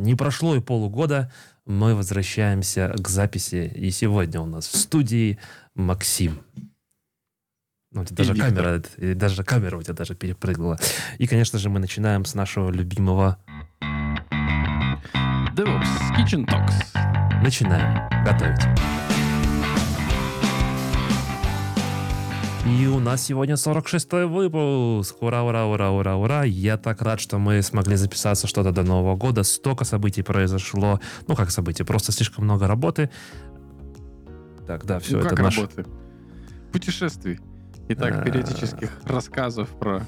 Не прошло и полугода, мы возвращаемся к записи, и сегодня у нас в студии Максим. Ну, у тебя даже Виктор. камера, даже камера у тебя даже перепрыгнула. И, конечно же, мы начинаем с нашего любимого. DevOps Kitchen Talks. Начинаем готовить. И у нас сегодня 46-й выпуск. Ура, ура, ура, ура, ура. Я так рад, что мы смогли записаться что-то до Нового года. Столько событий произошло. Ну, как событий, просто слишком много работы. Так, да, все ну, это как наш... работы? Путешествий. И так, А. периодических рассказов про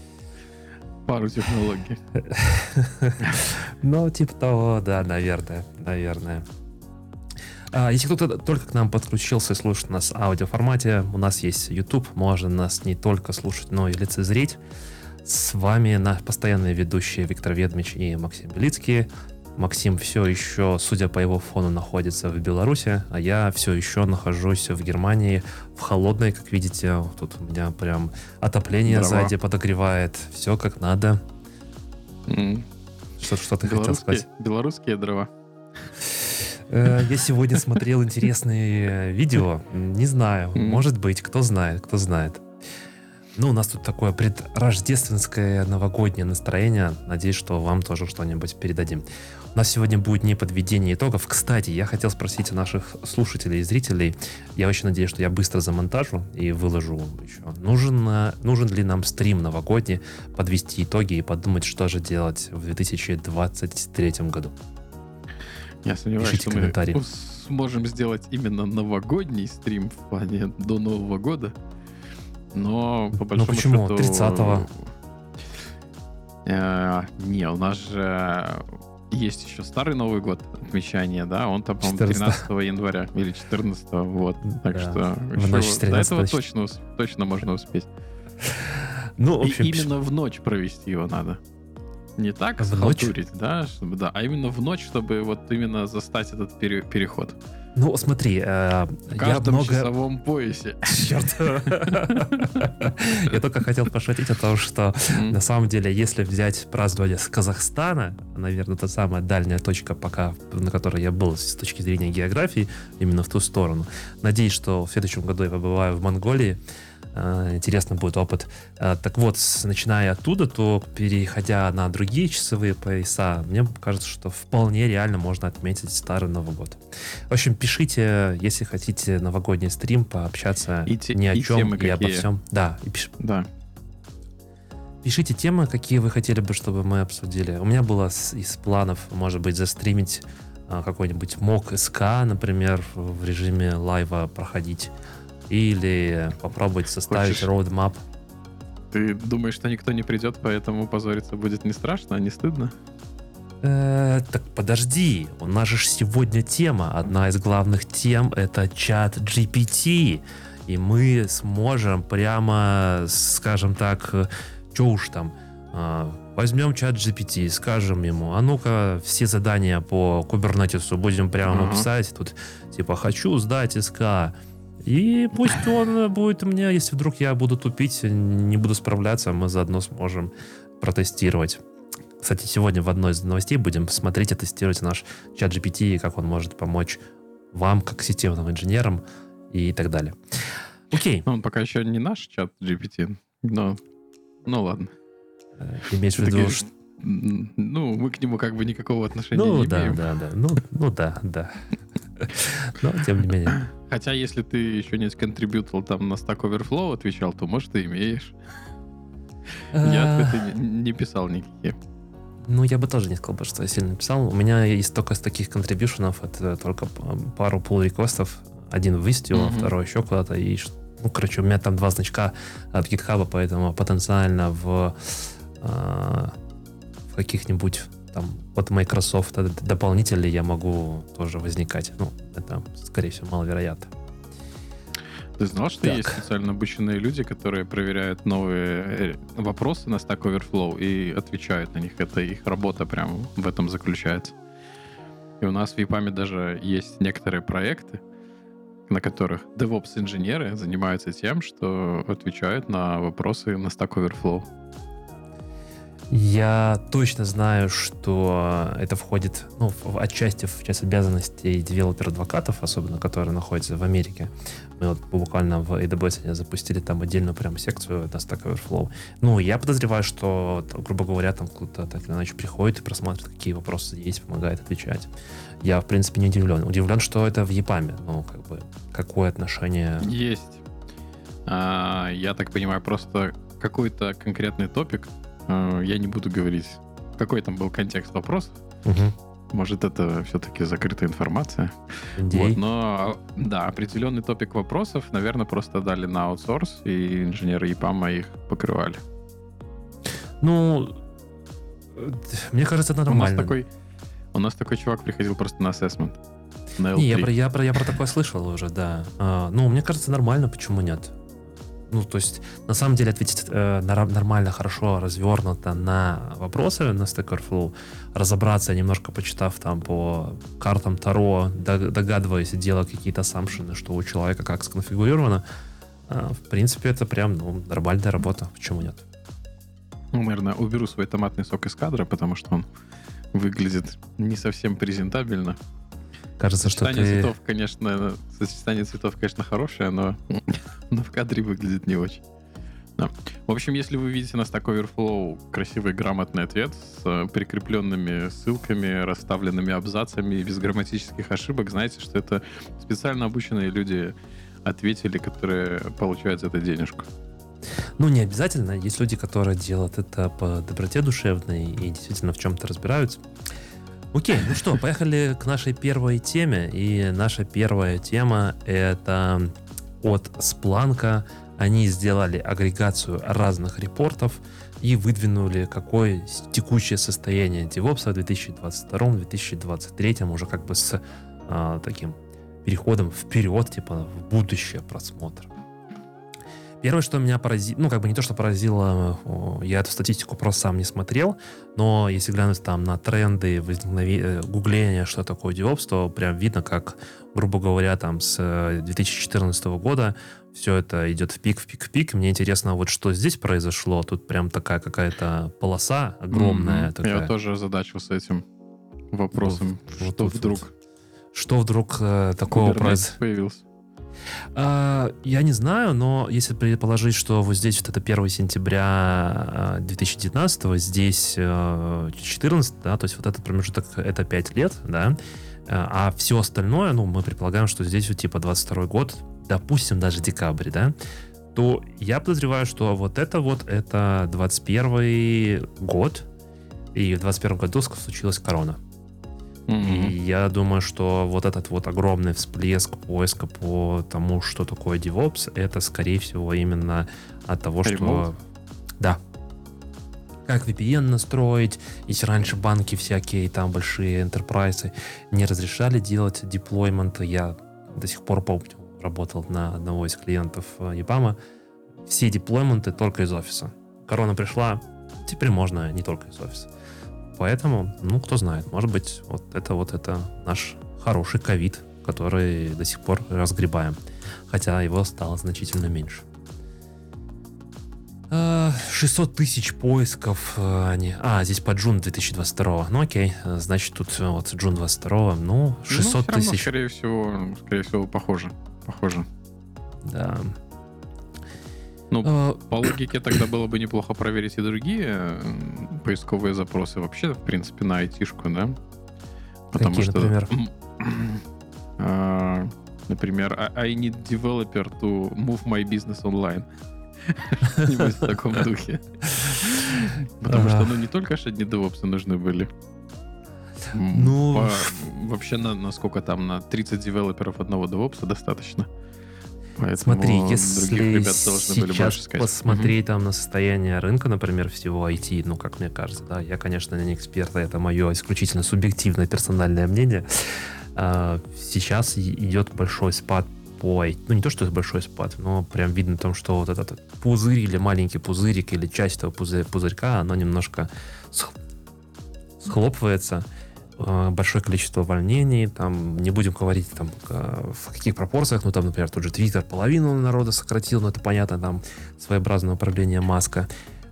пару технологий. Ну, типа того, да, наверное, наверное. А, Если кто-то только к нам подключился и слушает нас в аудиоформате, у нас есть YouTube, можно нас не только слушать, но и лицезреть. С вами на постоянные ведущие Виктор Ведмич и Максим Белицкий. Максим все еще, судя по его фону, находится в Беларуси, а я все еще нахожусь в Германии, в холодной, как видите. Тут у меня прям отопление Дрова. сзади подогревает. Все как надо. М. Что, что ты хотел сказать? белорусские дрова. Э, Я сегодня смотрел интересные видео. Не знаю, может быть, кто знает, кто знает. Ну, у нас тут такое предрождественское новогоднее настроение. Надеюсь, что вам тоже что-нибудь передадим. У нас сегодня будет не подведение итогов. Кстати, я хотел спросить у наших слушателей и зрителей. Я очень надеюсь, что я быстро замонтажу и выложу еще. Нужен, э, нужен ли нам стрим новогодний, подвести итоги и подумать, что же делать в 2023 году? Я сомневаюсь, Пишите что мы комментарии. ус- сможем сделать именно новогодний стрим в плане до Нового года. Но по большому Ну, почему? счету... 30-го. Э, не, у нас же есть еще старый Новый год отмечания, да, он там, по-моему, 14. 13 января или 14, вот. Так Да. что В ночь до 13 этого точно, точно можно успеть. Ну, в И общем, именно в ночь провести его надо. Не так ночь? схалтурить, да, чтобы, да, а именно в ночь, чтобы вот именно застать этот пере- переход. Ну, смотри, э, В я каждом много... часовом поясе. Черт. Я только хотел пошутить о том, что на самом деле, если взять празднование с Казахстана, наверное, это самая дальняя точка пока, на которой я был с точки зрения географии, именно в ту сторону. Надеюсь, что в следующем году я побываю в Монголии. Э, Интересно будет опыт. Э, Так вот, начиная оттуда, то переходя на другие часовые пояса, мне кажется, что вполне реально можно отметить Старый Новый год. В общем, пишите, если хотите новогодний стрим, пообщаться И те- ни о и чем и обо всем. Да, и пиш- Да. Пишите темы, какие вы хотели бы, чтобы мы обсудили. У меня было из планов, может быть, застримить а, какой-нибудь мок СК, например, в режиме лайва проходить. Или попробовать составить Хочешь? роудмап. Ты думаешь, что никто не придет, поэтому позориться будет не страшно, а не стыдно? Э, так подожди, у нас же сегодня тема. Одна из главных тем это чат GPT. И мы сможем прямо, скажем так, что уж там, а, возьмем чат GPT, скажем ему, а ну-ка все задания по кубернетису будем прямо Ага. писать. Тут типа хочу сдать СК. И пусть он будет мне, если вдруг я буду тупить, не буду справляться, мы заодно сможем протестировать. Кстати, сегодня в одной из новостей будем смотреть и тестировать наш чат GPT, и как он может помочь вам, как системным инженерам и так далее. Окей, Ну, он пока еще не наш чат GPT, но... Ну ладно. э, имеешь в Ты виду, что... Ну, мы к нему как бы никакого отношения Ну не да, имеем. да, да, ну, ну да, да. Но тем не менее. Хотя, если ты еще не сконтрибьютил там на Stack Overflow отвечал, то, может, ты имеешь. Я ответы не, писал никакие. Ну, я бы тоже не сказал, что я сильно писал. У меня есть только с таких контрибьюшенов, это только пару pull реквестов Один в Istio, Мгм. второй еще куда-то. И, ну, короче, у меня там два значка от GitHub, поэтому потенциально в, э, в каких-нибудь там от Microsoft дополнителей я могу тоже возникать. Ну, это, скорее всего, маловероятно. Ты знал, что Так. есть специально обученные люди, которые проверяют новые э, вопросы на Stack Overflow и отвечают на них? Это их работа прям в этом заключается. И у нас в EPAM даже есть некоторые проекты, на которых DevOps-инженеры занимаются тем, что отвечают на вопросы на Stack Overflow. Я точно знаю, что это входит, ну, отчасти в часть обязанностей developer advocate ов, особенно которые находятся в Америке. Мы вот буквально в AWS запустили там отдельную прям секцию на Stack Overflow. Ну, я подозреваю, что, грубо говоря, там кто-то так или иначе приходит и просматривает, какие вопросы есть, помогает отвечать. Я, в принципе, не удивлен. Удивлен, что это в EPAM. Ну, как бы, какое отношение... Есть. А, я так понимаю, просто какой-то конкретный топик я не буду говорить, какой там был контекст вопроса. Угу. Может, это все-таки закрытая информация. Вот, но, да, определенный топик вопросов, наверное, просто дали на аутсорс, и инженеры ИПАМа их покрывали. Ну, мне кажется, это нормально. У нас такой, у нас такой чувак приходил просто на ассессмент. На Не, я про, я, про, я про такое слышал уже, да. А, ну, мне кажется, нормально, почему нет? Ну, то есть, на самом деле, ответить э, нормально, хорошо, развернуто на вопросы на Stack Overflow, разобраться, немножко почитав там по картам Таро, догадываясь, делая какие-то самшины, что у человека как сконфигурировано, э, в принципе, это прям, ну, нормальная работа, почему нет? Ну, наверное, уберу свой томатный сок из кадра, потому что он выглядит не совсем презентабельно. Кажется, что ты... цветов, конечно, сочетание цветов, конечно, хорошее, но, но в кадре выглядит не очень. Да. В общем, если вы видите на Stack Overflow красивый грамотный ответ с э, прикрепленными ссылками, расставленными абзацами и без грамматических ошибок, знаете, что это специально обученные люди ответили, которые получают за это денежку. Ну, не обязательно. Есть люди, которые делают это по доброте душевной и действительно в чем-то разбираются. Окей, ну что, поехали к нашей первой теме. И наша первая тема это от Splunk. Они сделали агрегацию разных репортов и выдвинули, какое текущее состояние DevOps в 2022-2023, уже как бы с а, таким переходом вперед, типа в будущее просмотр. Первое, что меня поразило, ну, как бы не то, что поразило, я эту статистику просто сам не смотрел, но если глянуть там на тренды возникновения, э, гугления, что такое DevOps, то прям видно, как, грубо говоря, там с 2014 э, года все это идет в пик, в пик, в пик. Мне интересно, вот что здесь произошло. Тут прям такая какая-то полоса огромная. Mm-hmm. Такая. Я тоже задачился этим вопросом. Вот, что вот, вдруг? Вот. Что вдруг э, такого произошло? появился. А, я не знаю, но если предположить, что вот здесь вот это 1 сентября 2019, а, здесь 14, э, да, то есть вот этот промежуток это 5 лет, да, а все остальное, ну, мы предполагаем, что здесь вот типа 22 год, допустим, даже декабрь, да, то я подозреваю, что вот это вот, это 21 год, и в 21 году случилась корона. Mm-hmm. И я думаю, что вот этот вот огромный всплеск поиска по тому, что такое DevOps, это, скорее всего, именно от того, Remote? что... Да. Как VPN настроить, если раньше банки всякие, там большие enterprise не разрешали делать деплоймент, я до сих пор помню, работал на одного из клиентов EPAM, все деплойменты только из офиса. Корона пришла, теперь можно не только из офиса. Поэтому, ну, кто знает, может быть, вот это вот это наш хороший ковид, который до сих пор разгребаем. Хотя его стало значительно меньше. 600 а, тысяч поисков. А, они... А, здесь по джун 2022. Ну окей, значит тут вот джун 22. Ну, 600 ну, тысяч. скорее всего, скорее всего, похоже. Похоже. Да. Ну, а... по логике тогда было бы неплохо проверить и другие поисковые запросы вообще, в принципе, на айтишку, да? Потому Какие, что, например? А, например, I need developer to move my business online. В таком духе. Потому что, ну, не только же одни девопсы нужны были. Ну... Вообще, на сколько там? На 30 девелоперов одного девопса достаточно. Поэтому Смотри, если сейчас посмотреть там на состояние рынка, например, всего IT, ну, как мне кажется, да, я, конечно, не эксперт, это мое исключительно субъективное персональное мнение. А, сейчас идет большой спад по ну не то, что большой спад, но прям видно том, что вот этот пузырь или маленький пузырик или часть этого пузырька, оно немножко схлопывается. Э, большое количество увольнений, там, не будем говорить там в каких пропорциях, ну там, например, тот же Твиттер половину народа сократил, но это понятно, там своеобразное управление Маска.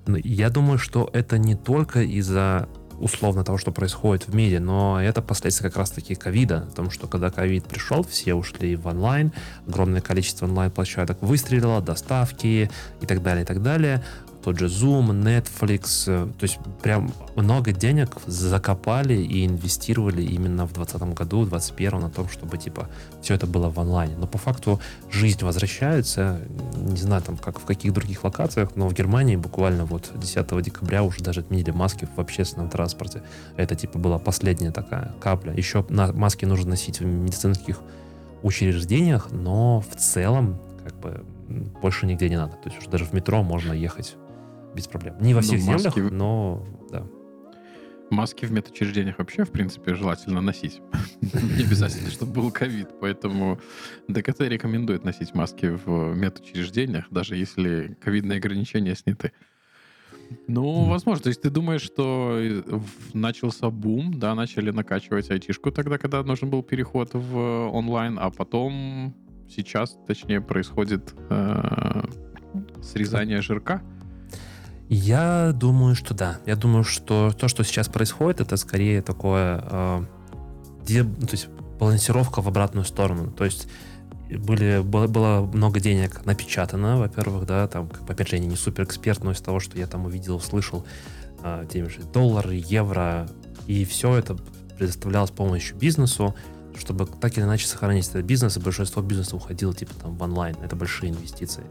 Но я думаю, что это не только из-за условно того, что происходит в мире, но это последствия как раз-таки ковида, потому что когда ковид пришел, все ушли в онлайн, огромное количество онлайн-площадок выстрелило, доставки и так далее, и так далее тот же Zoom, Netflix, э, то есть прям много денег закопали и инвестировали именно в 2020 году, в 2021 на том, чтобы типа все это было в онлайне. Но по факту жизнь возвращается, не знаю там как в каких других локациях, но в Германии буквально вот 10 декабря уже даже отменили маски в общественном транспорте. Это типа была последняя такая капля. Еще на маски нужно носить в медицинских учреждениях, но в целом как бы больше нигде не надо. То есть уже даже в метро можно ехать без проблем. Не во ну, всех маски... землях, но да. Маски в медучреждениях вообще, в принципе, желательно носить. Не обязательно, чтобы был ковид. Поэтому ДКТ рекомендует носить маски в медучреждениях, даже если ковидные ограничения сняты. Ну, возможно. То есть ты думаешь, что начался бум, да, начали накачивать айтишку тогда, когда нужен был переход в онлайн, а потом сейчас, точнее, происходит э, срезание жирка? Я думаю, что да. Я думаю, что то, что сейчас происходит, это скорее такое, э, де, то есть балансировка в обратную сторону. То есть были, было, было много денег напечатано, во-первых, да, там, как, опять же, я не супер эксперт, но из того, что я там увидел, услышал, э, теми же доллары, евро, и все это предоставлялось помощью бизнесу, чтобы так или иначе сохранить этот бизнес, и большинство бизнеса уходило типа там в онлайн. Это большие инвестиции.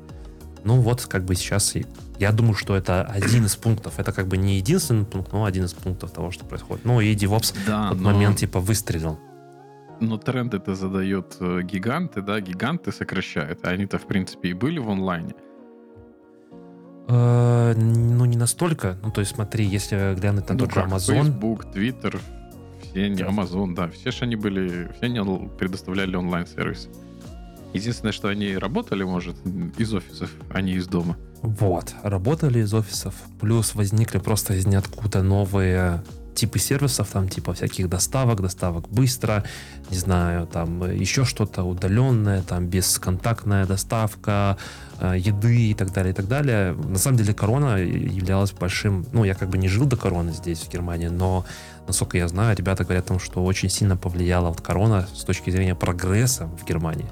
Ну вот, как бы сейчас я думаю, что это один из пунктов. Это как бы не единственный пункт, но один из пунктов того, что происходит. Ну и DevOps да, в тот но... момент типа выстрелил. Но тренд это задают э, гиганты, да, гиганты сокращают. А они-то, в принципе, и были в онлайне. Э, ну, не настолько. Ну, то есть, смотри, если глянуть на ну, тот же Amazon... Facebook, Twitter, все не Amazon, да, все же они были, все они предоставляли онлайн-сервисы. Единственное, что они работали, может, из офисов, а не из дома. Вот, работали из офисов, плюс возникли просто из ниоткуда новые типы сервисов, там типа всяких доставок, доставок быстро, не знаю, там еще что-то удаленное, там бесконтактная доставка э, еды и так далее, и так далее. На самом деле корона являлась большим, ну я как бы не жил до короны здесь, в Германии, но насколько я знаю, ребята говорят о том, что очень сильно повлияла вот корона с точки зрения прогресса в Германии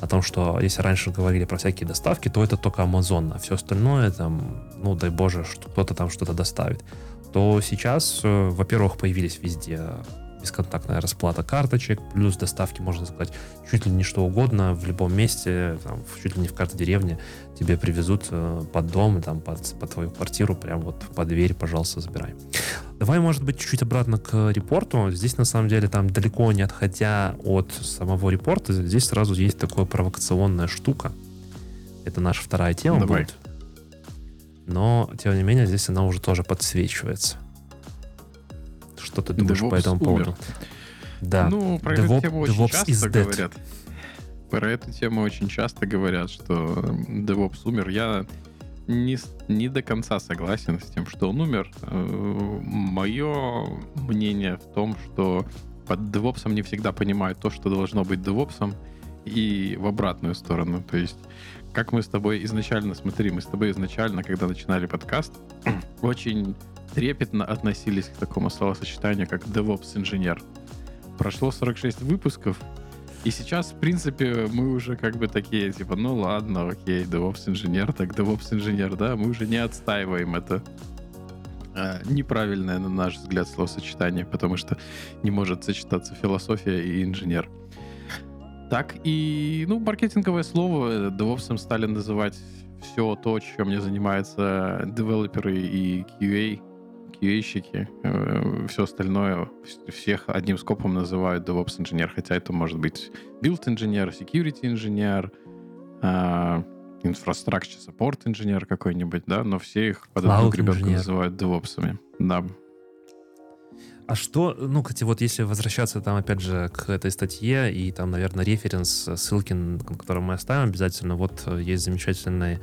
о том, что если раньше говорили про всякие доставки, то это только Amazon, а все остальное там, ну дай боже, что кто-то там что-то доставит. То сейчас, э, во-первых, появились везде бесконтактная расплата карточек, плюс доставки, можно сказать, чуть ли не что угодно, в любом месте, там, чуть ли не в каждой деревне тебе привезут э, под дом, там, под, под твою квартиру, прям вот под дверь, пожалуйста, забирай. Давай, может быть, чуть-чуть обратно к репорту. Здесь, на самом деле, там далеко не отходя от самого репорта, здесь сразу есть такая провокационная штука. Это наша вторая тема Давай. будет. Но, тем не менее, здесь она уже тоже подсвечивается. Что ты думаешь DevOps по этому умер. поводу? Да. Ну, про DevOps, эту тему очень часто говорят. Про эту тему очень часто говорят, что DevOps умер. Я не, не до конца согласен с тем, что он умер. Э, Мое мнение в том, что под DevOps не всегда понимают то, что должно быть DevOps, и в обратную сторону. То есть, как мы с тобой изначально, смотри, мы с тобой изначально, когда начинали подкаст, очень трепетно относились к такому словосочетанию, как DevOps-инженер. Прошло 46 выпусков, и сейчас, в принципе, мы уже как бы такие, типа, ну ладно, окей, DevOps-инженер, так DevOps-инженер, да, мы уже не отстаиваем это э, неправильное, на наш взгляд, словосочетание, потому что не может сочетаться философия и инженер. Так и, ну, маркетинговое слово DevOps стали называть все то, чем не занимаются девелоперы и QA, QA-щики, э, все остальное, всех одним скопом называют DevOps инженер, хотя это может быть build инженер, security инженер, э, support инженер какой-нибудь, да, но все их под одну гребенку называют DevOps'ами. Да. А что, ну, кстати, вот если возвращаться там, опять же, к этой статье, и там, наверное, референс, ссылки, на который мы оставим обязательно, вот э, есть замечательный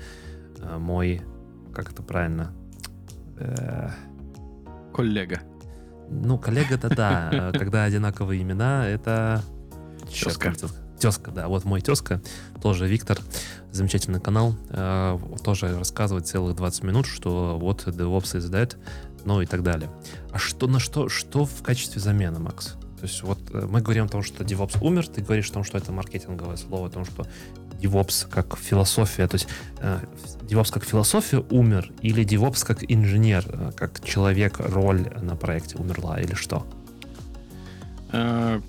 э, мой, как это правильно, э, Коллега. Ну, коллега-то да. Когда одинаковые имена, это... Тезка. тезка, да, вот мой тезка, тоже Виктор, замечательный канал, э, тоже рассказывает целых 20 минут, что вот DevOps is dead, ну и так далее. А что на что, что в качестве замены, Макс? То есть вот э, мы говорим о том, что DevOps умер, ты говоришь о том, что это маркетинговое слово, о том, что DevOps как философия, то есть э, DevOps как философия умер, или DevOps как инженер, э, как человек, роль на проекте умерла, или что? Э,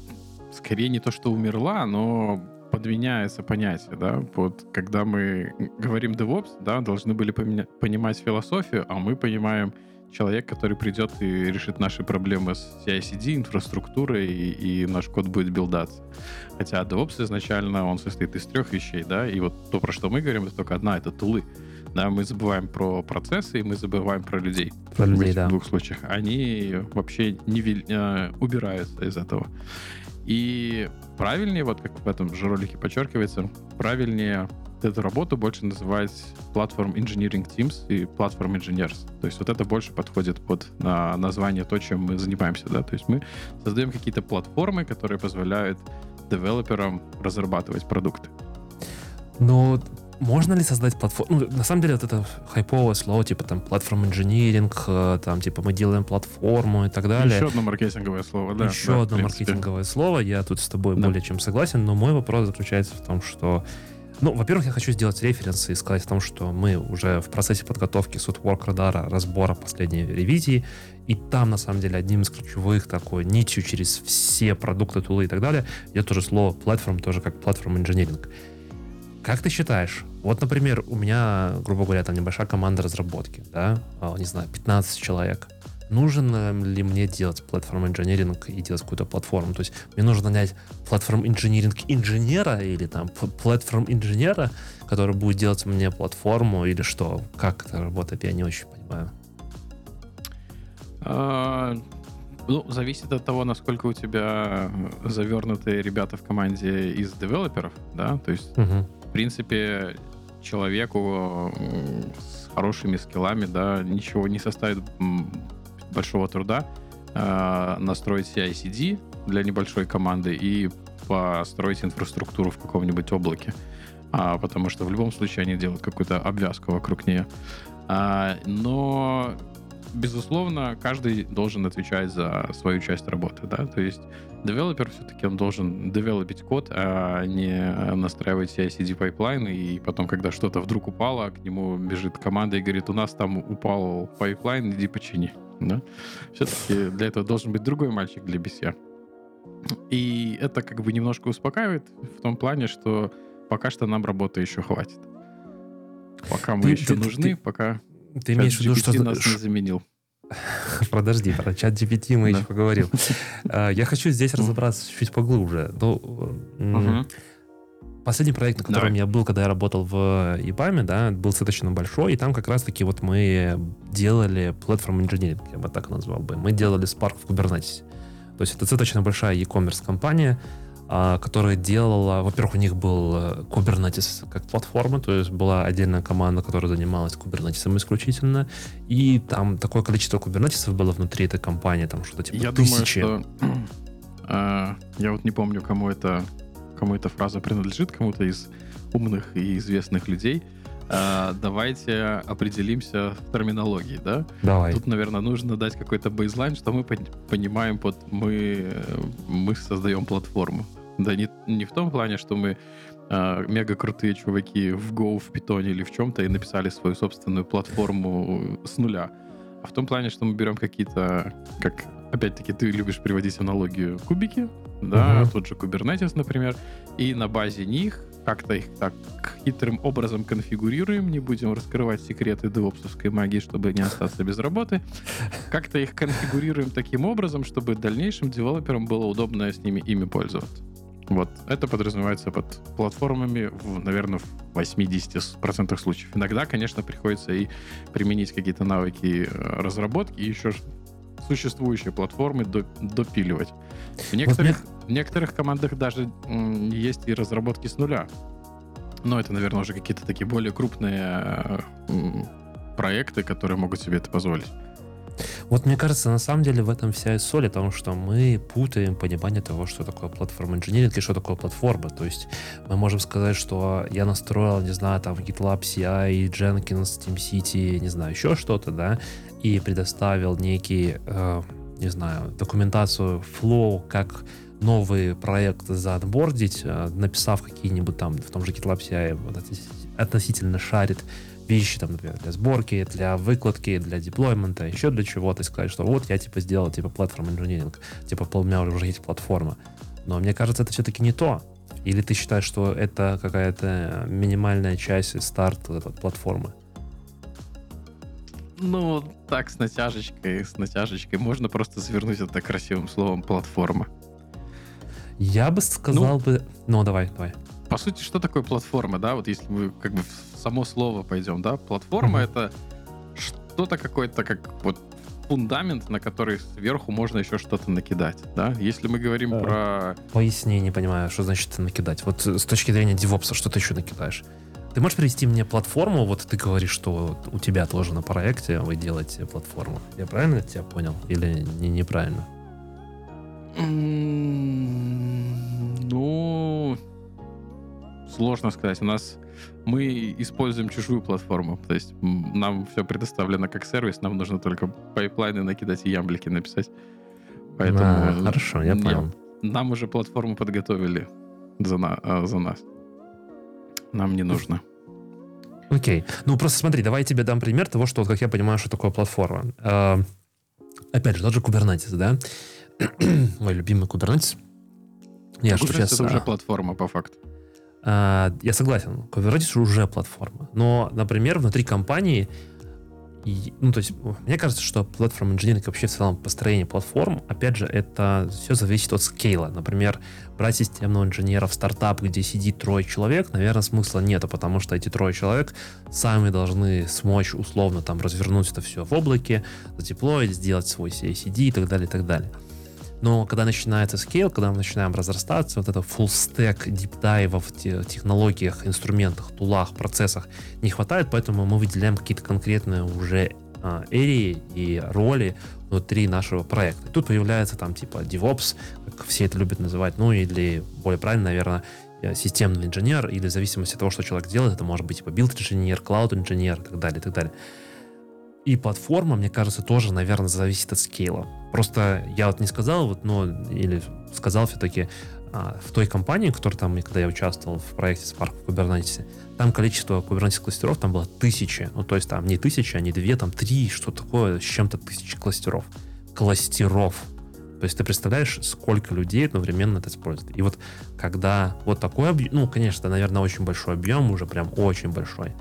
скорее не то, что умерла, но подменяется понятие, да, вот когда мы говорим DevOps, да, должны были понимать философию, а мы понимаем человек, который придет и решит наши проблемы с CI-CD, инфраструктурой, и, и наш код будет билдаться. Хотя DevOps изначально, он состоит из трех вещей, да, и вот то, про что мы говорим, это только одна, это тулы. Да, мы забываем про процессы, и мы забываем про людей. Про людей, в этих да. двух случаях. Они вообще не э, убираются из этого. И правильнее, вот как в этом же ролике подчеркивается, правильнее эту работу больше называть Platform Engineering Teams и Platform Engineers. То есть вот это больше подходит под на название то, чем мы занимаемся. Да? То есть мы создаем какие-то платформы, которые позволяют девелоперам разрабатывать продукты. Но можно ли создать платформу? Ну, на самом деле, вот это хайповое слово, типа там платформ инжиниринг, э, там типа мы делаем платформу и так далее. Еще одно маркетинговое слово, да. Еще да, одно маркетинговое слово. Я тут с тобой да. более чем согласен, но мой вопрос заключается в том, что ну, во-первых, я хочу сделать референсы и сказать о том, что мы уже в процессе подготовки Сутворк радара, разбора последней ревизии, и там, на самом деле, одним из ключевых такой нитью через все продукты, тулы и так далее, идет тоже слово платформ, тоже как платформ инженеринг. Как ты считаешь, вот, например, у меня, грубо говоря, там небольшая команда разработки, да, а, не знаю, 15 человек. Нужен ли мне делать платформ инженеринг и делать какую-то платформу? То есть мне нужно нанять платформ инженеринг инженера или там платформ инженера, который будет делать мне платформу или что? Как это работает, я не очень понимаю. А, ну, зависит от того, насколько у тебя завернутые ребята в команде из девелоперов, да, то есть угу в принципе, человеку с хорошими skill ами, да, ничего не составит большого труда э, настроить CI-CD для небольшой команды и построить инфраструктуру в каком-нибудь облаке. А, потому что в любом случае они делают какую-то обвязку вокруг нее. А, но безусловно, каждый должен отвечать за свою часть работы, да, то есть девелопер все-таки он должен develop ить код, а не настраивать CI-CD pipeline, и потом, когда что-то вдруг упало, к нему бежит команда и говорит, у нас там упал pipeline, иди почини, да. Все-таки для этого должен быть другой мальчик для BCA. И это как бы немножко успокаивает в том плане, что пока что нам работы еще хватит. Пока мы ты, еще ты, нужны, ты, пока ты имеешь в виду, что... нас не заменил. Подожди, про чат GPT мы еще поговорим. А, я хочу здесь разобраться чуть поглубже. Ну, последний проект, на котором я был, когда я работал в ИПАМе, да, был достаточно большой, и там как раз-таки вот мы делали платформ инженеринг, я бы так назвал бы. Мы делали Spark в Kubernetes. То есть это достаточно большая e-commerce компания, а, которая делала, во-первых, у них был э, Kubernetes как платформа, то есть была отдельная команда, которая занималась Kubernetes исключительно, и там такое количество Kubernetes было внутри этой компании, там что-то типа я тысячи. Думаю, что, э, я вот не помню, кому это, кому эта фраза принадлежит, кому-то из умных и известных людей. Э, давайте определимся в терминологии, да? Давай. Тут, наверное, нужно дать какой-то бейзлайн, что мы понимаем под мы мы создаем платформу. Да не, не в том плане, что мы э, мега крутые чуваки в Go, в Python или в чем-то и написали свою собственную платформу с нуля. А в том плане, что мы берем какие-то, как опять-таки ты любишь приводить аналогию, кубики, да, uh-huh. тот же Kubernetes, например, и на базе них как-то их так хитрым образом конфигурируем, не будем раскрывать секреты девопсовской магии, чтобы не остаться без работы, как-то их конфигурируем таким образом, чтобы дальнейшим девелоперам было удобно с ними ими пользоваться. Вот. Это подразумевается под платформами, в, наверное, в 80% случаев. Иногда, конечно, приходится и применить какие-то навыки э, разработки, и еще существующие платформы допиливать. В некоторых, вот в некоторых командах даже есть и разработки с нуля. Но это, наверное, уже какие-то такие более крупные проекты, которые могут себе это позволить. Вот мне кажется, на самом деле в этом вся и соль, потому что мы путаем понимание того, что такое платформа инжиниринг и что такое платформа. То есть мы можем сказать, что я настроил, не знаю, там GitLab CI, Jenkins, TeamCity, не знаю, еще что-то, да, и предоставил некий, э, не знаю, документацию flow, как новый проект заонбордить, э, написав какие-нибудь там в том же GitLab CI относительно шарит вещи, там, например, для сборки, для выкладки, для деплоймента, еще для чего-то, и сказать, что вот я, типа, сделал, типа, платформ инжиниринг, типа, у меня уже есть платформа. Но мне кажется, это все-таки не то. Или ты считаешь, что это какая-то минимальная часть старта этой платформы? Ну, так, с натяжечкой, с натяжечкой. Можно просто завернуть это красивым словом платформа. Я бы сказал ну, бы... Ну, давай, давай. По сути, что такое платформа, да? Вот если мы как бы в само слово пойдем, да? Платформа mm-hmm. это что-то какое-то как вот фундамент, на который сверху можно еще что-то накидать, да? Если мы говорим а, про... Поясни, не понимаю, что значит накидать. Вот с точки зрения DevOps, что ты еще накидаешь? Ты можешь привести мне платформу? Вот ты говоришь, что у тебя тоже на проекте вы делаете платформу. Я правильно тебя понял? Или не, неправильно? Ну, сложно сказать. У нас мы используем чужую платформу. То есть нам все предоставлено как сервис, нам нужно только pipeline ы накидать и YAML ики написать. Поэтому а, хорошо, я понял. Нам уже платформу подготовили за, на, а, за нас. Нам не нужно. Окей. Ну, просто смотри, давай я тебе дам пример того, что, как я понимаю, что такое платформа. Э, опять же, тот же Kubernetes, да? Мой любимый Kubernetes. Я Kubernetes сейчас, это уже а, платформа, по факту. А, я согласен, Kubernetes уже платформа. Но, например, внутри компании и, ну, то есть, мне кажется, что платформа инженеринг вообще в целом построение платформ, опять же, это все зависит от скейла. Например, брать системного инженера в стартап, где сидит трое человек, наверное, смысла нет, потому что эти трое человек сами должны смочь условно там развернуть это все в облаке, задеплоить, сделать свой CI-CD и так далее, и так далее. Но когда начинается скейл, когда мы начинаем разрастаться, вот это full stack deep dive в технологиях, инструментах, тулах, процессах не хватает, поэтому мы выделяем какие-то конкретные уже а, эрии и роли внутри нашего проекта. тут появляется там типа DevOps, как все это любят называть, ну или более правильно, наверное, э, системный инженер, или в зависимости от того, что человек делает, это может быть типа билд-инженер, клауд-инженер и так далее, и так далее. И платформа, мне кажется, тоже, наверное, зависит от скейла. Просто я вот не сказал, вот, но или сказал все-таки а, в той компании, которая там, когда я участвовал в проекте Spark в Kubernetes, там количество Kubernetes кластеров там было тысячи. Ну, то есть там не тысячи, а не две, там три, что такое, с чем-то тысячи кластеров. Кластеров. То есть ты представляешь, сколько людей одновременно это использует. И вот когда вот такой объем, ну, конечно, наверное, очень большой объем, уже прям очень большой,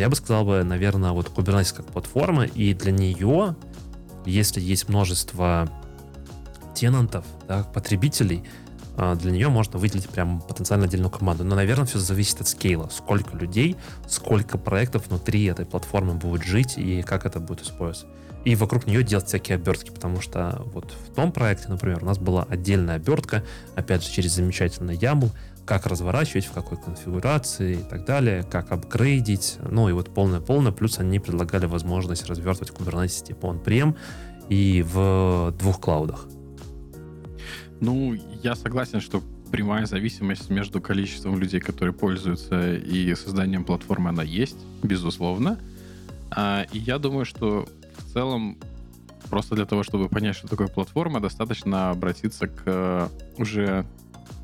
я бы сказал бы, наверное, вот Kubernetes как платформа, и для нее, если есть множество тенантов, да, потребителей, а, для нее можно выделить прям потенциально отдельную команду. Но, наверное, все зависит от скейла. Сколько людей, сколько проектов внутри этой платформы будет жить и как это будет использоваться. И вокруг нее делать всякие обертки, потому что вот в том проекте, например, у нас была отдельная обертка, опять же, через замечательный YAML, как разворачивать, в какой конфигурации и так далее, как апгрейдить, ну и вот полное-полное, плюс они предлагали возможность развертывать Kubernetes типа on-prem и в двух клаудах. Ну, я согласен, что прямая зависимость между количеством людей, которые пользуются, и созданием платформы, она есть, безусловно. А, и я думаю, что в целом просто для того, чтобы понять, что такое платформа, достаточно обратиться к уже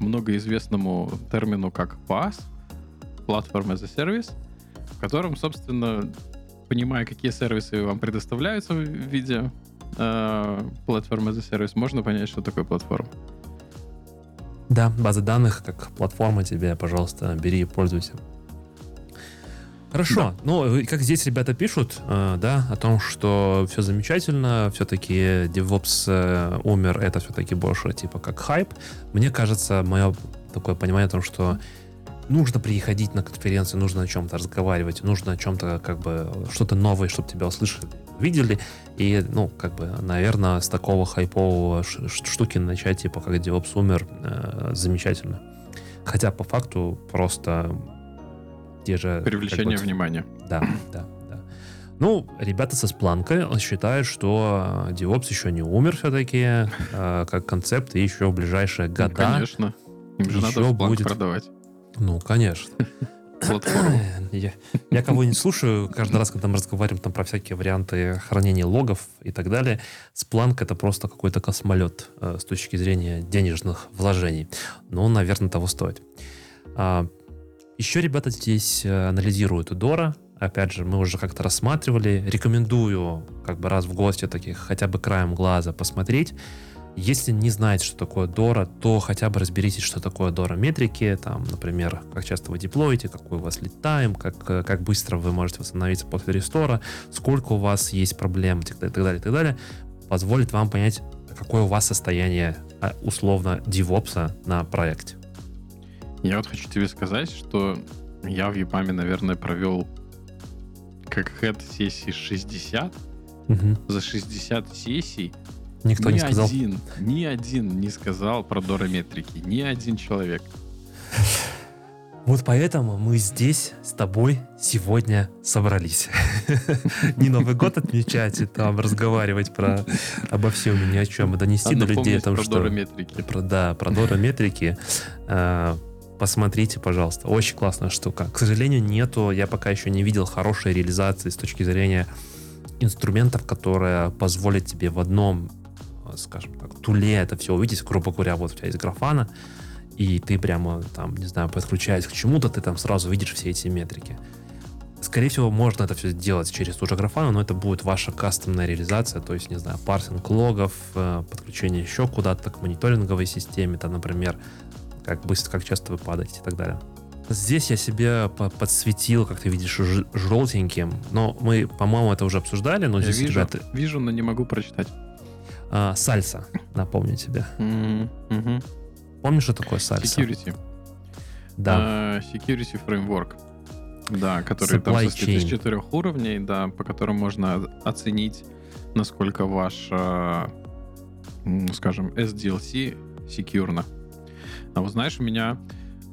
многоизвестному термину как PaaS, Platform as a Service, в котором, собственно, понимая, какие сервисы вам предоставляются в виде э, Platform as a Service, можно понять, что такое платформа. Да, база данных как платформа тебе, пожалуйста, бери и пользуйся. Хорошо. Да. Ну, как здесь ребята пишут, э, да, о том, что все замечательно, все-таки DevOps э, умер, это все-таки больше типа как хайп. Мне кажется, мое такое понимание о том, что нужно приходить на конференцию, нужно о чем-то разговаривать, нужно о чем-то как бы что-то новое, чтобы тебя услышали, видели. И, ну, как бы, наверное, с такого хайпового штуки начать, типа, как DevOps умер, э, замечательно. Хотя по факту просто те же... Привлечение внимания. Да, да, да. Ну, ребята со Спланка считают, что DevOps еще не умер все-таки, э, как концепт, и еще в ближайшие года... Ну, конечно. Им же надо план будет. продавать. Ну, конечно. Платформу. Я, я кого-нибудь слушаю, каждый раз, когда мы разговариваем там про всякие варианты хранения логов и так далее, Splunk это просто какой-то космолет э, с точки зрения денежных вложений. Но, наверное, того стоит. А, еще ребята здесь э, анализируют Дора. Опять же, мы уже как-то рассматривали. Рекомендую как бы раз в гости таких хотя бы краем глаза посмотреть. Если не знаете, что такое Дора, то хотя бы разберитесь, что такое Дора метрики, там, например, как часто вы деплоите, какой у вас лид-тайм, как, э, как быстро вы можете восстановиться после рестора, сколько у вас есть проблем и так далее, и так далее, и так далее, позволит вам понять, какое у вас состояние а, условно девопса на проекте. Я вот хочу тебе сказать, что я в ЕПАМе, наверное, провел как хед сессии 60. Мгм. За 60 сессий Никто ни не сказал. один, ни один не сказал про дорометрики. Ни один человек. Вот поэтому мы здесь с тобой сегодня собрались. Не Новый год отмечать и там разговаривать про обо всем и ни о чем, и донести Надо до людей о том, про что... дорометрики. Про, да, про дорометрики. Посмотрите, пожалуйста. Очень классная штука. К сожалению, нету, я пока еще не видел хорошей реализации с точки зрения инструментов, которые позволят тебе в одном, э, скажем так, туле это все увидеть. Грубо говоря, вот у тебя есть графана, и ты прямо там, не знаю, подключаясь к чему-то, ты там сразу видишь все эти метрики. Скорее всего, можно это все сделать через ту же графану, но это будет ваша кастомная реализация, то есть, не знаю, парсинг логов, э, подключение еще куда-то к мониторинговой системе, там, например, как быстро, как часто вы падаете и так далее. Здесь я себе по- подсветил, как ты видишь, желтеньким, но мы, по-моему, это уже обсуждали, но Я здесь, вижу, ребята, вижу, но не могу прочитать. а, сальса, напомню тебе. Мгм. Помнишь, что такое сальса? Security. Да. А, Security Framework. Да, который там Supply состоит из chain. четырех уровней, да, по которым можно оценить, насколько ваш, а, скажем, SDLC секьюрно. А вот знаешь, у меня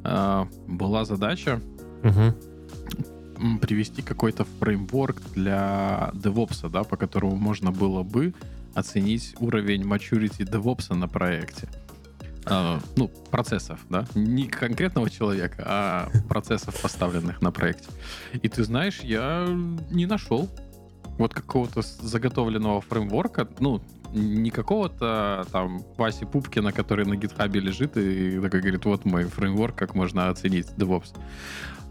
а, была задача м, привести какой-то фреймворк для DevOps, да, по которому можно было бы оценить уровень maturity DevOps на проекте. А, ну, процессов, да, не конкретного человека, а процессов, поставленных на проекте. И ты знаешь, я не нашел вот какого-то заготовленного фреймворка, ну, не какого-то там Васи Пупкина, который на гитхабе лежит и такой говорит, вот мой фреймворк, как можно оценить DevOps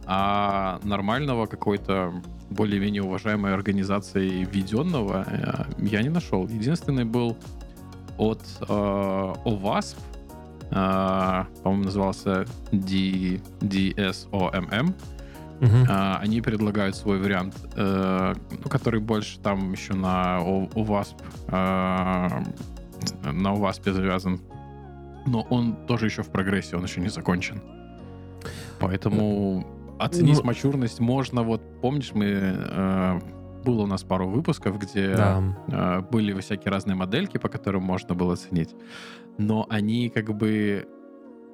а нормального какой-то более-менее уважаемой организации введенного э, я не нашел. Единственный был от э, э, по-моему, назывался D, DSOMM. Мгм. А, Они предлагают свой вариант, э, ну, который больше там еще на OWASP, э, на OWASP завязан. Но он тоже еще в прогрессе, он еще не закончен. Поэтому оценить Ну- мачурность можно. Вот помнишь, мы э, было у нас пару выпусков, где Да. э, были всякие разные модельки, по которым можно было оценить. Но они как бы,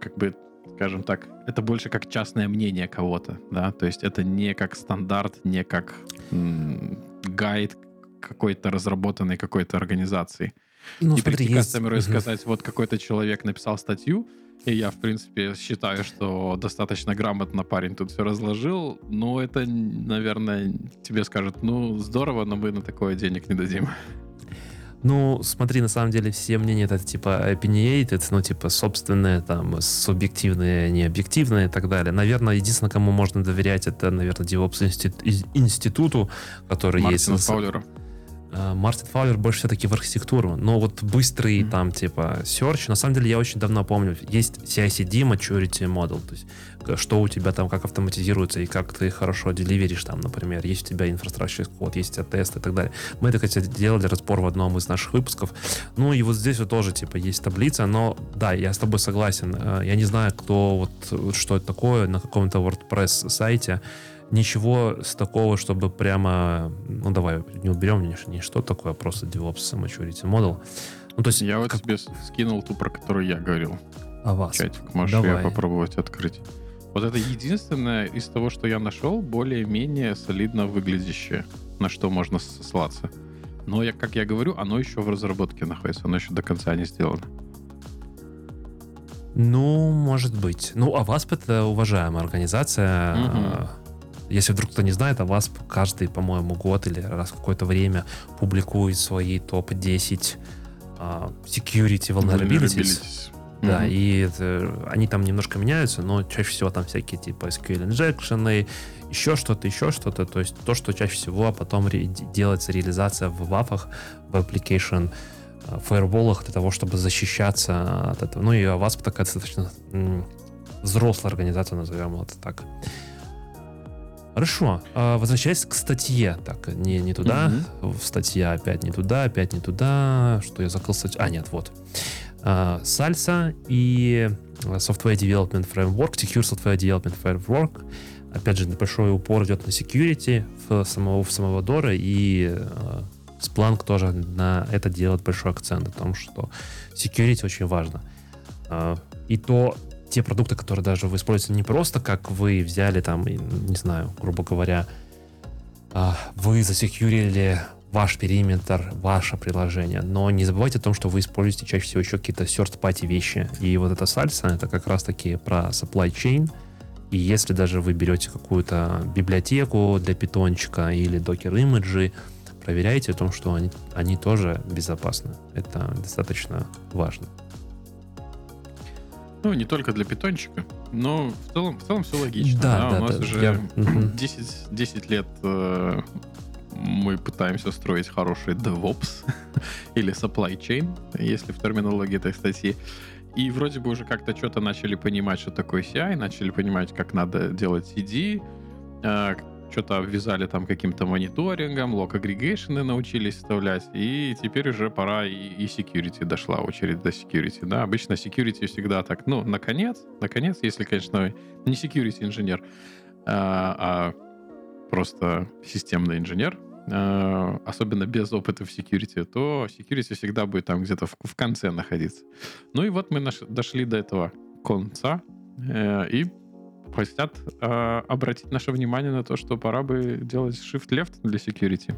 как бы, скажем так, это больше как частное мнение кого-то, да, то есть это не как стандарт, не как м, гайд какой-то разработанной какой-то организации. Ну, и смотри, прийти есть- кастомеру и сказать, вот какой-то человек написал статью, и я, в принципе, считаю, что достаточно грамотно парень тут все разложил, но это, наверное, тебе скажут, ну, здорово, но мы на такое денег не дадим. Ну, смотри, на самом деле все мнения это типа opinionated, ну, типа собственные, там, субъективные, необъективные и так далее. Наверное, единственное, кому можно доверять, это, наверное, DevOps институт- институту, который есть. Мартина Фаулера. А, Мартин Фаулер больше все-таки в архитектуру. Но вот быстрый Мгм. там типа search, на самом деле я очень давно помню, есть CICD Maturity Model, то есть что у тебя там, как автоматизируется и как ты хорошо деливеришь там, например, есть у тебя инфраструктура код, есть у тебя тесты и так далее. Мы это, кстати, делали разбор в одном из наших выпусков. Ну и вот здесь вот тоже типа есть таблица, но да, я с тобой согласен. Э, Я не знаю, кто вот что это такое на каком-то WordPress сайте, ничего с такого, чтобы прямо, ну давай не уберем ни, ни что такое, а просто DevOps Maturity Model. Ну то есть Я вот как тебе с- скинул ту, про которую я говорил. о вас. Чатик, можешь Давай. ее попробовать открыть. Вот это единственное из того, что я нашел, более-менее солидно выглядящее. на что можно ссылаться. Но, я, как я говорю, оно еще в разработке находится, оно еще до конца не сделано. Ну, может быть. Ну, а ВАСП это уважаемая организация. Угу. Если вдруг кто не знает, а ВАСП каждый, по-моему, год или раз в какое-то время публикует свои топ-10 uh, security vulnerabilities. Да, mm и это, они там немножко меняются, но чаще всего там всякие типа SQL injection, еще что-то, еще что-то. То есть то, что чаще всего потом ре- делается реализация в вафах, в application э, фаерволах для того, чтобы защищаться от этого. Ну и WASP такая достаточно м- взрослая организация, назовем это так. Хорошо. А, возвращаясь к статье. Так, не, не туда. Mm-hmm. Статья опять не туда, опять не туда. Что я закрыл статью? А, нет, вот. Salsa и Software Development Framework, Secure Software Development Framework. Опять же, большой упор идет на security в самого, в самого Дора, и э, Splunk тоже на это делает большой акцент, о том, что security очень важно. Э, и то те продукты, которые даже вы используете не просто, как вы взяли там, не знаю, грубо говоря, э, вы засекьюрили ваш периметр, ваше приложение. Но не забывайте о том, что вы используете чаще всего еще какие-то third-party вещи. И вот эта сальса, это как раз-таки про supply chain. И если даже вы берете какую-то библиотеку для питончика или докер-имиджи, проверяйте о том, что они, они тоже безопасны. Это достаточно важно. Ну, не только для питончика, но в целом, в целом все логично. Да, да, да у нас да, уже я... 10, 10 лет э, мы пытаемся строить хороший DevOps или supply chain, если в терминологии этой статьи. И вроде бы уже как-то что-то начали понимать, что такое CI, начали понимать, как надо делать CD, э, что-то обвязали там каким-то мониторингом, лог агрегейшены научились вставлять, и теперь уже пора и, и security дошла очередь до security, да, обычно security всегда так, ну, наконец, наконец, если, конечно, не security инженер, а, а просто системный инженер, Э, особенно без опыта в security, то security всегда будет там где-то в, в конце находиться. Ну и вот мы наш, дошли до этого конца э, и хотят э, обратить наше внимание на то, что пора бы делать shift-left для security.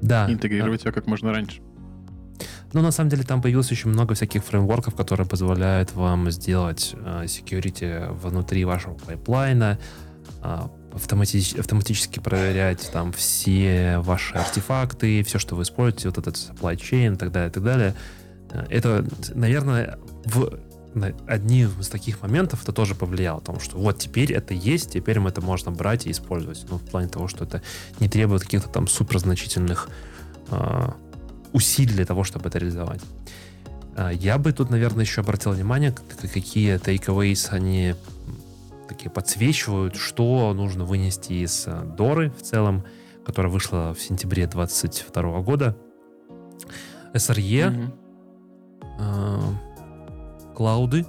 Да. Интегрировать да. ее как можно раньше. Ну, на самом деле, там появилось очень много всяких фреймворков, которые позволяют вам сделать э, security внутри вашего пайплайна, э, автоматич, автоматически проверять там все ваши артефакты, все, что вы используете, вот этот supply chain и так далее, и так далее. Это, наверное, в одни из таких моментов это тоже повлияло, потому что вот теперь это есть, теперь мы это можно брать и использовать. Ну, в плане того, что это не требует каких-то там суперзначительных э, усилий для того, чтобы это реализовать. Я бы тут, наверное, еще обратил внимание, какие takeaways они такие подсвечивают, что нужно вынести из э, Доры в целом, которая вышла в сентябре 22 года. SRE, mm-hmm. Клауды,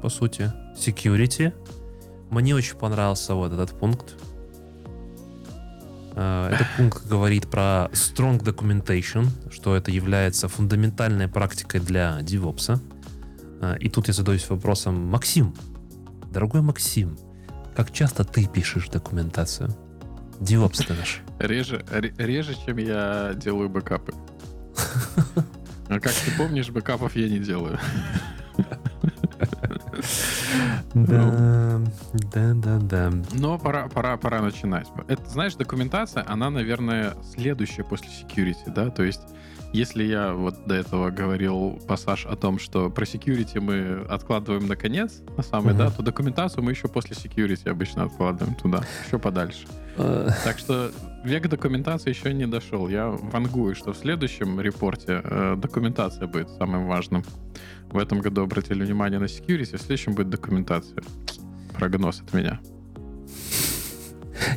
по сути, security. Мне очень понравился вот этот пункт. Э, этот пункт говорит про strong documentation, что это является фундаментальной практикой для DevOps. Э, и тут я задаюсь вопросом, Максим, Дорогой Максим, как часто ты пишешь документацию? DevOps ты наш. Реже, реже, чем я делаю бэкапы. А как ты помнишь, бэкапов я не делаю. Да, да, да, да. Но пора, пора, пора начинать. Это, знаешь, документация, она, наверное, следующая после security, да, то есть если я вот до этого говорил пассаж о том, что про security мы откладываем на конец, на самый, uh-huh. да, то документацию мы еще после security обычно откладываем туда, еще подальше. Uh. Так что век документации еще не дошел. Я вангую, что в следующем репорте э, документация будет самым важным. В этом году обратили внимание на security, в следующем будет документация. Прогноз от меня.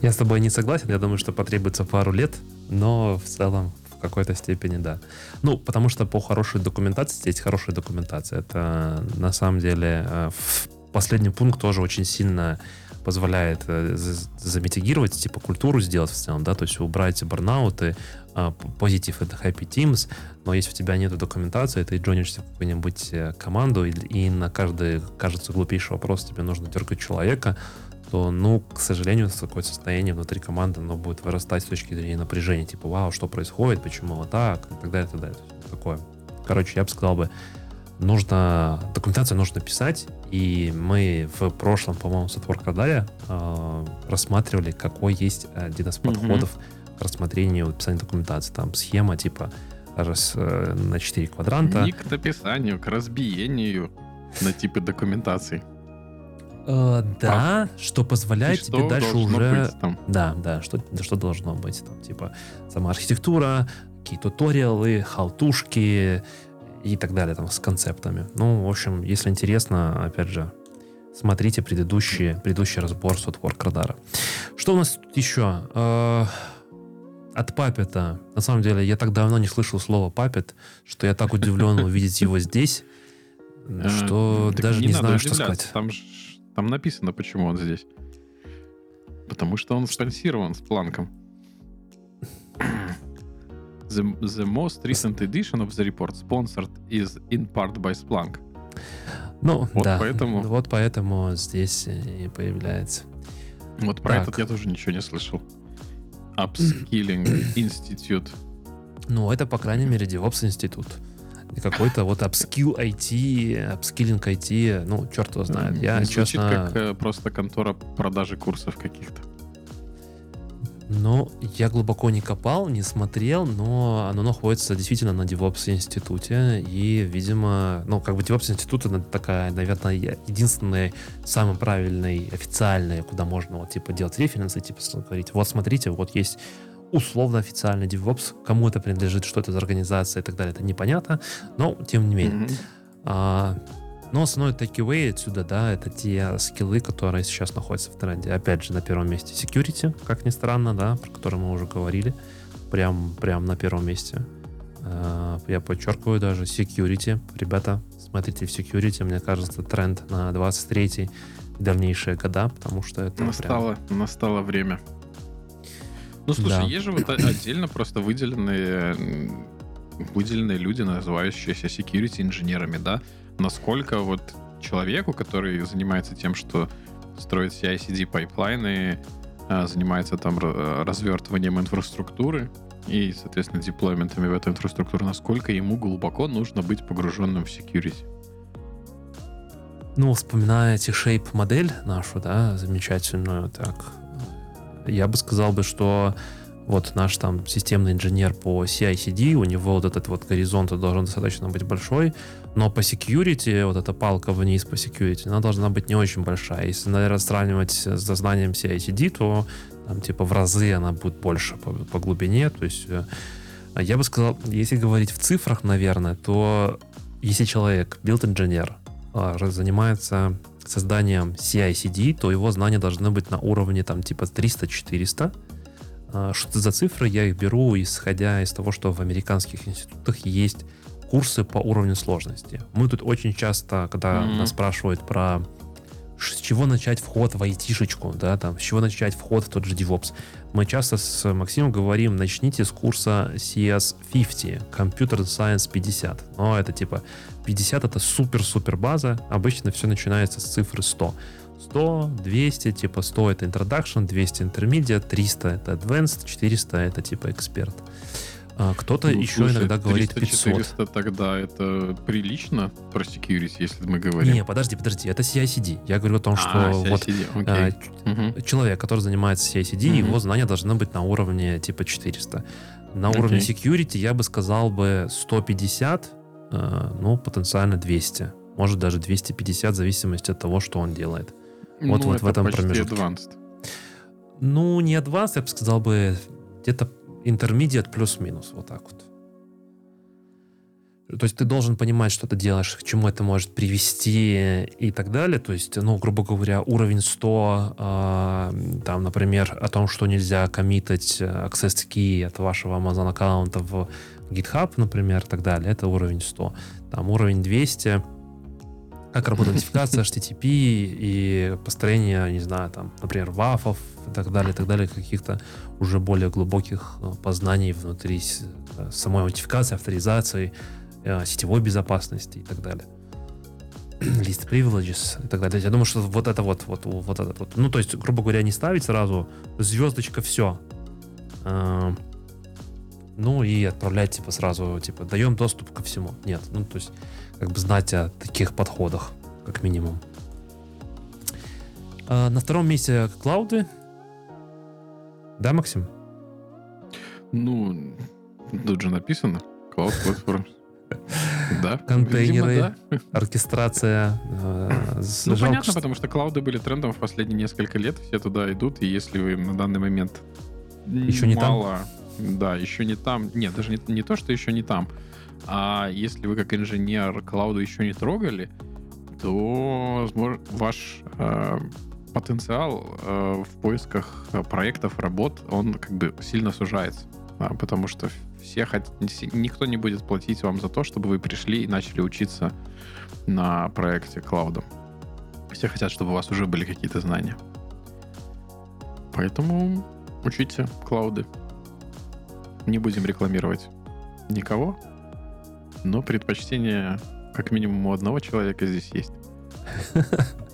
Я с тобой не согласен. Я думаю, что потребуется пару лет, но в целом какой-то степени, да. Ну, потому что по хорошей документации, здесь хорошая документация. Это на самом деле э, последний пункт тоже очень сильно позволяет э, замитигировать, типа культуру сделать в целом, да, то есть убрать барнауты, позитив это happy teams, но если у тебя нет документации, ты джонишься в какую-нибудь э, команду, и, и на каждый, кажется, глупейший вопрос тебе нужно дергать человека, то, ну, к сожалению, такое состояние внутри команды, оно будет вырастать с точки зрения напряжения, типа, вау, что происходит, почему вот так, и так далее, и так далее. Такое. Короче, я бы сказал бы, нужно, документацию нужно писать, и мы в прошлом, по-моему, с Radar'е э, рассматривали, какой есть один из подходов mm-hmm. к рассмотрению написания документации. Там схема типа раз, э, на 4 квадранта. Не к написанию, к разбиению на типы документации. Э, да, а, что позволяет тебе дальше уже... Да, да, что, что должно быть. Там, типа, сама архитектура, какие туториалы, халтушки и так далее, там, с концептами. Ну, в общем, если интересно, опять же, смотрите предыдущий, предыдущий разбор Сотворк Радара. Что у нас тут еще? Э, от Папета. На самом деле, я так давно не слышал слова Папет, что я так удивлен увидеть его здесь, э, что даже не знаю, что сказать. Там написано, почему он здесь. Потому что он спонсирован с планком. The, the most recent edition of the report sponsored is in part by Splunk. Ну, вот да. Поэтому... Вот поэтому здесь и появляется. Вот про так. этот я тоже ничего не слышал. Upskilling Institute. Ну, это, по крайней мере, DevOps институт какой-то вот upskill IT, апскиллинг IT, ну, черт его знает. Я, Звучит честно... как э, просто контора продажи курсов каких-то. Ну, я глубоко не копал, не смотрел, но оно находится действительно на DevOps институте. И, видимо, ну, как бы DevOps институт это такая, наверное, единственная, самый правильный, официальный, куда можно вот, типа, делать референсы, типа, говорить, вот смотрите, вот есть условно официальный DevOps, кому это принадлежит, что это за организация и так далее, это непонятно, но тем не менее. Mm-hmm. А, но основной takeaway отсюда, да, это те скиллы, которые сейчас находятся в тренде. Опять же, на первом месте security, как ни странно, да, про который мы уже говорили, прям, прям на первом месте. А, я подчеркиваю даже security. Ребята, смотрите в security, мне кажется, тренд на 23 дальнейшие года, потому что это настало, прям... настало время. Ну, слушай, да. есть же вот отдельно просто выделенные, выделенные люди, называющиеся security инженерами, да? Насколько вот человеку, который занимается тем, что строит CI/CD пайплайны, а, занимается там развертыванием инфраструктуры и, соответственно, деплойментами в эту инфраструктуру, насколько ему глубоко нужно быть погруженным в security? Ну, вспоминая T-Shape модель нашу, да, замечательную, так, я бы сказал бы, что вот наш там системный инженер по CI-CD, у него вот этот вот горизонт должен достаточно быть большой, но по security, вот эта палка вниз по security, она должна быть не очень большая. Если, наверное, сравнивать с знанием CI-CD, то там типа в разы она будет больше по, по глубине, то есть э, я бы сказал, если говорить в цифрах, наверное, то если человек, билд-инженер, а, занимается созданием CI-CD, то его знания должны быть на уровне там типа 300-400. А, что за цифры? Я их беру, исходя из того, что в американских институтах есть курсы по уровню сложности. Мы тут очень часто, когда mm-hmm. нас спрашивают про с чего начать вход в айтишечку, да, там, с чего начать вход в тот же DevOps. Мы часто с Максимом говорим, начните с курса CS50, Computer Science 50. Но это типа 50 это супер-супер база. Обычно все начинается с цифры 100. 100, 200, типа 100 это introduction, 200 intermediate, 300 это advanced, 400 это типа эксперт. А, кто-то ну, еще слушай, иногда говорит 500. 400 тогда это прилично про security, если мы говорим? Не, подожди, подожди, это CI-CD. Я говорю о том, что а, вот а, угу. человек, который занимается CI-CD, угу. его знания должны быть на уровне типа 400. На okay. уровне security я бы сказал бы 150, э, ну, потенциально 200. Может, даже 250, в зависимости от того, что он делает. Ну, вот, вот в этом почти промежутке. Advanced. Ну, не advanced, я бы сказал бы где-то intermediate плюс-минус, вот так вот. То есть ты должен понимать, что ты делаешь, к чему это может привести и так далее. То есть, ну, грубо говоря, уровень 100, э, там, например, о том, что нельзя коммитать access key от вашего Amazon аккаунта в GitHub, например, и так далее, это уровень 100. Там уровень 200, как работает нотификация, HTTP и построение, не знаю, там, например, вафов и так далее, и так далее, каких-то уже более глубоких э, познаний внутри э, самой нотификации, авторизации, э, сетевой безопасности и так далее. list privileges и так далее. Я думаю, что вот это вот, вот, вот это вот. Ну, то есть, грубо говоря, не ставить сразу звездочка, все. Ну и отправлять, типа, сразу, типа, даем доступ ко всему. Нет, ну, то есть, как бы знать о таких подходах, как минимум. На втором месте клауды. Да, Максим? Ну, тут же написано Cloud Platform. Да. Контейнеры, видимо, да. оркестрация. э, Ну, понятно, что- потому что клауды были трендом в последние несколько лет, все туда идут, и если вы на данный момент Еще не там? да, еще не там, нет, даже не, не то, что еще не там, а если вы как инженер клауду еще не трогали, то возможно, ваш э, потенциал э, в поисках э, проектов, работ, он как бы сильно сужается, Да, потому что все хот- никто не будет платить вам за то, чтобы вы пришли и начали учиться на проекте клаудом. Все хотят, чтобы у вас уже были какие-то знания. Поэтому учите клауды. Не будем рекламировать никого, но предпочтение как минимум у одного человека здесь есть.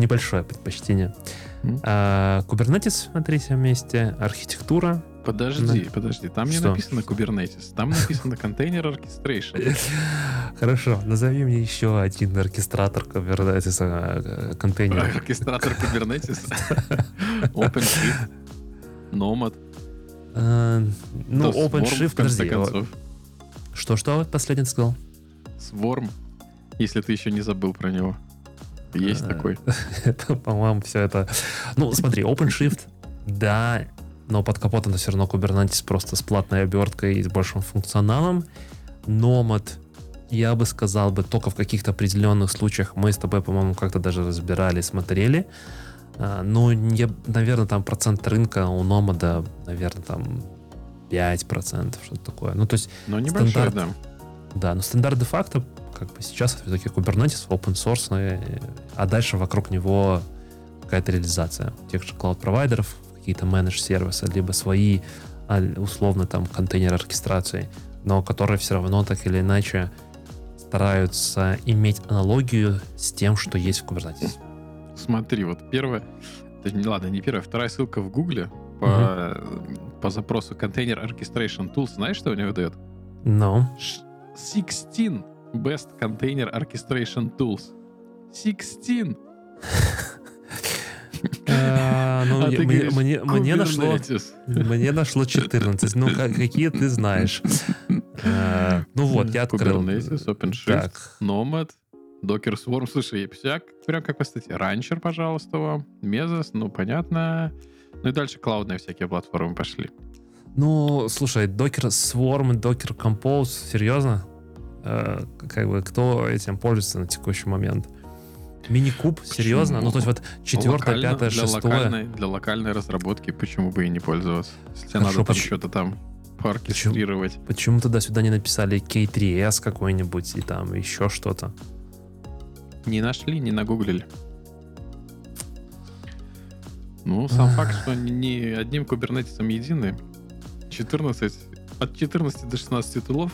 Небольшое предпочтение. М. А, Kubernetes на третьем месте, архитектура. Подожди, подожди, там не Что? написано Kubernetes, там написано контейнер orchestration. Хорошо, назови мне еще один оркестратор Kubernetes э, контейнера. Оркестратор Kubernetes, OpenShift, Nomad, Э, Ну, OpenShift, подожди. Что-что последний сказал? Swarm, если ты еще не забыл про него. Есть Э, такой. Это, по-моему, все это... Ну, смотри, OpenShift, да, но под капотом все равно Kubernetes просто с платной оберткой и с большим функционалом. Nomad, я бы сказал бы, только в каких-то определенных случаях мы с тобой, по-моему, как-то даже разбирали, смотрели. А, Ну, я, наверное, там процент рынка у Nomad, наверное, там 5%, что-то такое. Ну, то есть, Но небольшой, стандарт. да. да, но стандарт де-факто, как бы сейчас это все-таки Kubernetes, open source, а дальше вокруг него какая-то реализация тех же клауд-провайдеров, какие-то менедж-сервисы, либо свои, а, условно, там, контейнеры оркестрации, но которые все равно так или иначе стараются иметь аналогию с тем, что есть в Kubernetes. Смотри, вот первое... Ладно, не первая, вторая ссылка в Гугле по, по запросу контейнер orchestration tools. Знаешь, что у него дает? Но 16 best container orchestration tools. 16! э, ну, А мне- нашло. Мне нашло 14. Ну, ка- какие ты знаешь? Э, Ну вот, я открыл. Kubernetes, OpenShift, Так, Nomad, Docker Swarm. Слушай, всяк, прям как по статье. Rancher, пожалуйста, вам. Mesos, ну, понятно. Ну и дальше клаудные всякие платформы пошли. ну, слушай, Docker Swarm, Docker Compose, серьезно? Э, Как бы, кто этим пользуется на текущий момент? Мини-куб, серьезно? Ну, то есть вот четвертое, Локально, пятое, для шестое. Локальной, для локальной разработки почему бы и не пользоваться? Если тебе Хорошо, надо там что-то там пооркестрировать. Почему туда-сюда не написали K3S какой-нибудь и там еще что-то? Не нашли, не нагуглили. Ну, сам факт, что не одним кубернетисом едины. 14, от 14 до 16 тулов.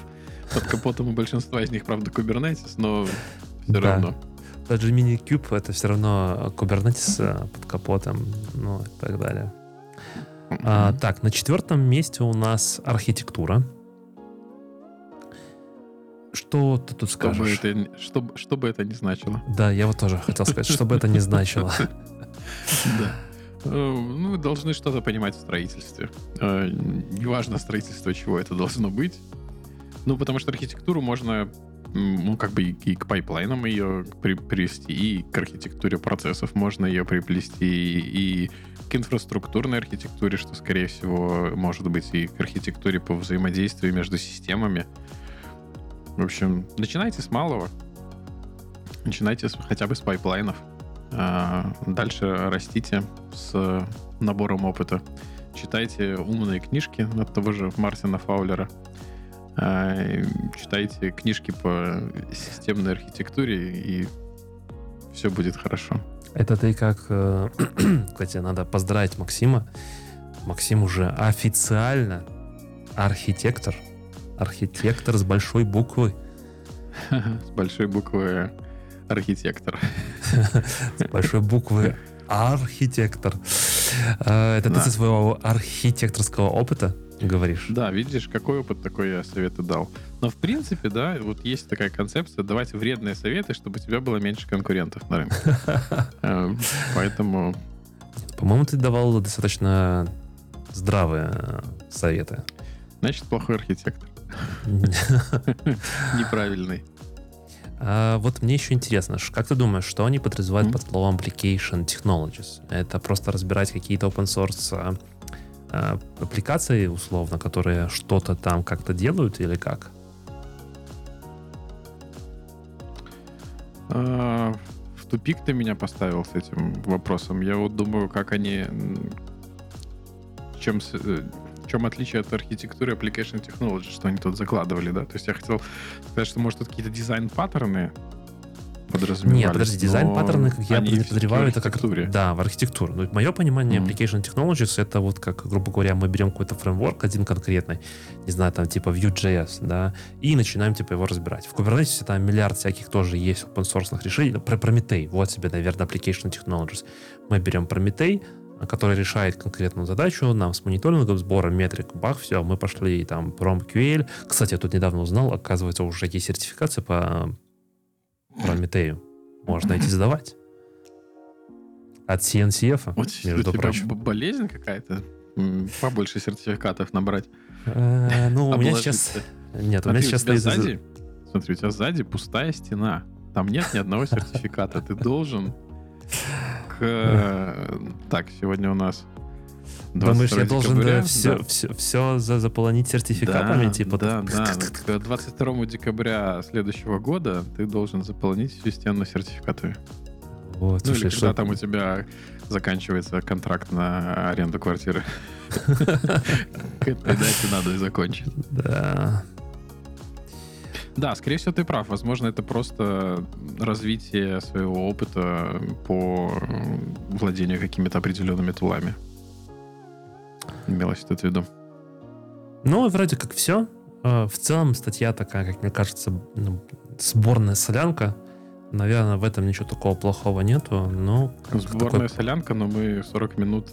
Под капотом у большинства из них, правда, кубернетис, но все Да. равно. Даже мини-куб это все равно Kubernetes э, под капотом, ну и так далее. А, так, на четвертом месте у нас архитектура. Что ты тут Что бы, скажешь? это, что, что бы это ни значило. Да, я вот тоже хотел сказать, что бы это ни значило. Да. Э, Ну, вы должны что-то понимать в строительстве. Э, Неважно строительство, чего это должно быть. Ну, потому что архитектуру можно, ну, как бы и, к пайплайнам ее при- и к архитектуре процессов можно ее приплести, и, и к инфраструктурной архитектуре, что, скорее всего, может быть, и к архитектуре по взаимодействию между системами. В общем, начинайте с малого. Начинайте с- хотя бы с пайплайнов. А, Дальше растите с набором опыта. Читайте умные книжки от того же Мартина Фаулера. А, Читайте книжки по системной архитектуре, и все будет хорошо. Это ты как... э, Кстати, надо поздравить Максима. Максим уже официально архитектор. Архитектор с большой буквы. С большой буквы архитектор. С большой буквы архитектор. Э, это ты со своего архитекторского опыта говоришь? Да, видишь, какой опыт такой я советы дал. Но в принципе, да, вот есть такая концепция давать вредные советы, чтобы у тебя было меньше конкурентов на рынке. Эм, Поэтому По-моему, ты давал достаточно здравые э, советы. Значит, плохой архитектор. Неправильный. А вот мне еще интересно, как ты думаешь, что они подразумевают Мгм. под словом application technologies? Это просто разбирать какие-то open source а, аппликации, условно, которые что-то там как-то делают или как? А, В тупик ты меня поставил с этим вопросом. Я вот думаю, как они... Чем, с- э, в чем отличие от архитектуры Application Technology, что они тут закладывали, да? То есть я хотел сказать, что, может, тут какие-то дизайн-паттерны подразумевались. Нет, подожди, дизайн но паттерны, как я подозреваю, это как... архитектуре. Да, в архитектуру. Ну, мое понимание Мгм. application technologies это вот как, грубо говоря, мы берем какой-то фреймворк один конкретный, не знаю, там типа Vue.js, да, и начинаем типа его разбирать. В Kubernetes там миллиард всяких тоже есть open source решений. Про Prometheus, вот себе, наверное, application technologies. Мы берем Prometei, который решает конкретную задачу, нам с мониторингом, сбором метрик, бах, все, мы пошли там PromQL. Кстати, я тут недавно узнал, оказывается, уже есть сертификация по Прометею. Можно идти сдавать. От CNCF, Вот между прочим. болезнь какая-то? Побольше сертификатов набрать. Э, Ну, у меня сейчас... Нет, у меня сейчас у сзади, смотри, у тебя сзади пустая стена. Там нет ни одного сертификата. Ты должен к... Так, сегодня у нас Думаешь, 22 я должен декабря, все, да. все, все заполонить сертификатами? Да, типа, да, да. К 22 декабря следующего года ты должен заполнить всю стену сертификатами. Вот, Ну или слушай, когда что- там у тебя заканчивается контракт на аренду квартиры. К этой дате надо и закончить. Да. Да, скорее всего, ты прав. Возможно, это просто развитие своего опыта по владению какими-то определенными тулами. Имелось это в виду. Ну, вроде как все. В целом, статья такая, как мне кажется, ну, сборная солянка. Наверное, в этом ничего такого плохого нету. Но Сборная такой- солянка, но мы 40 минут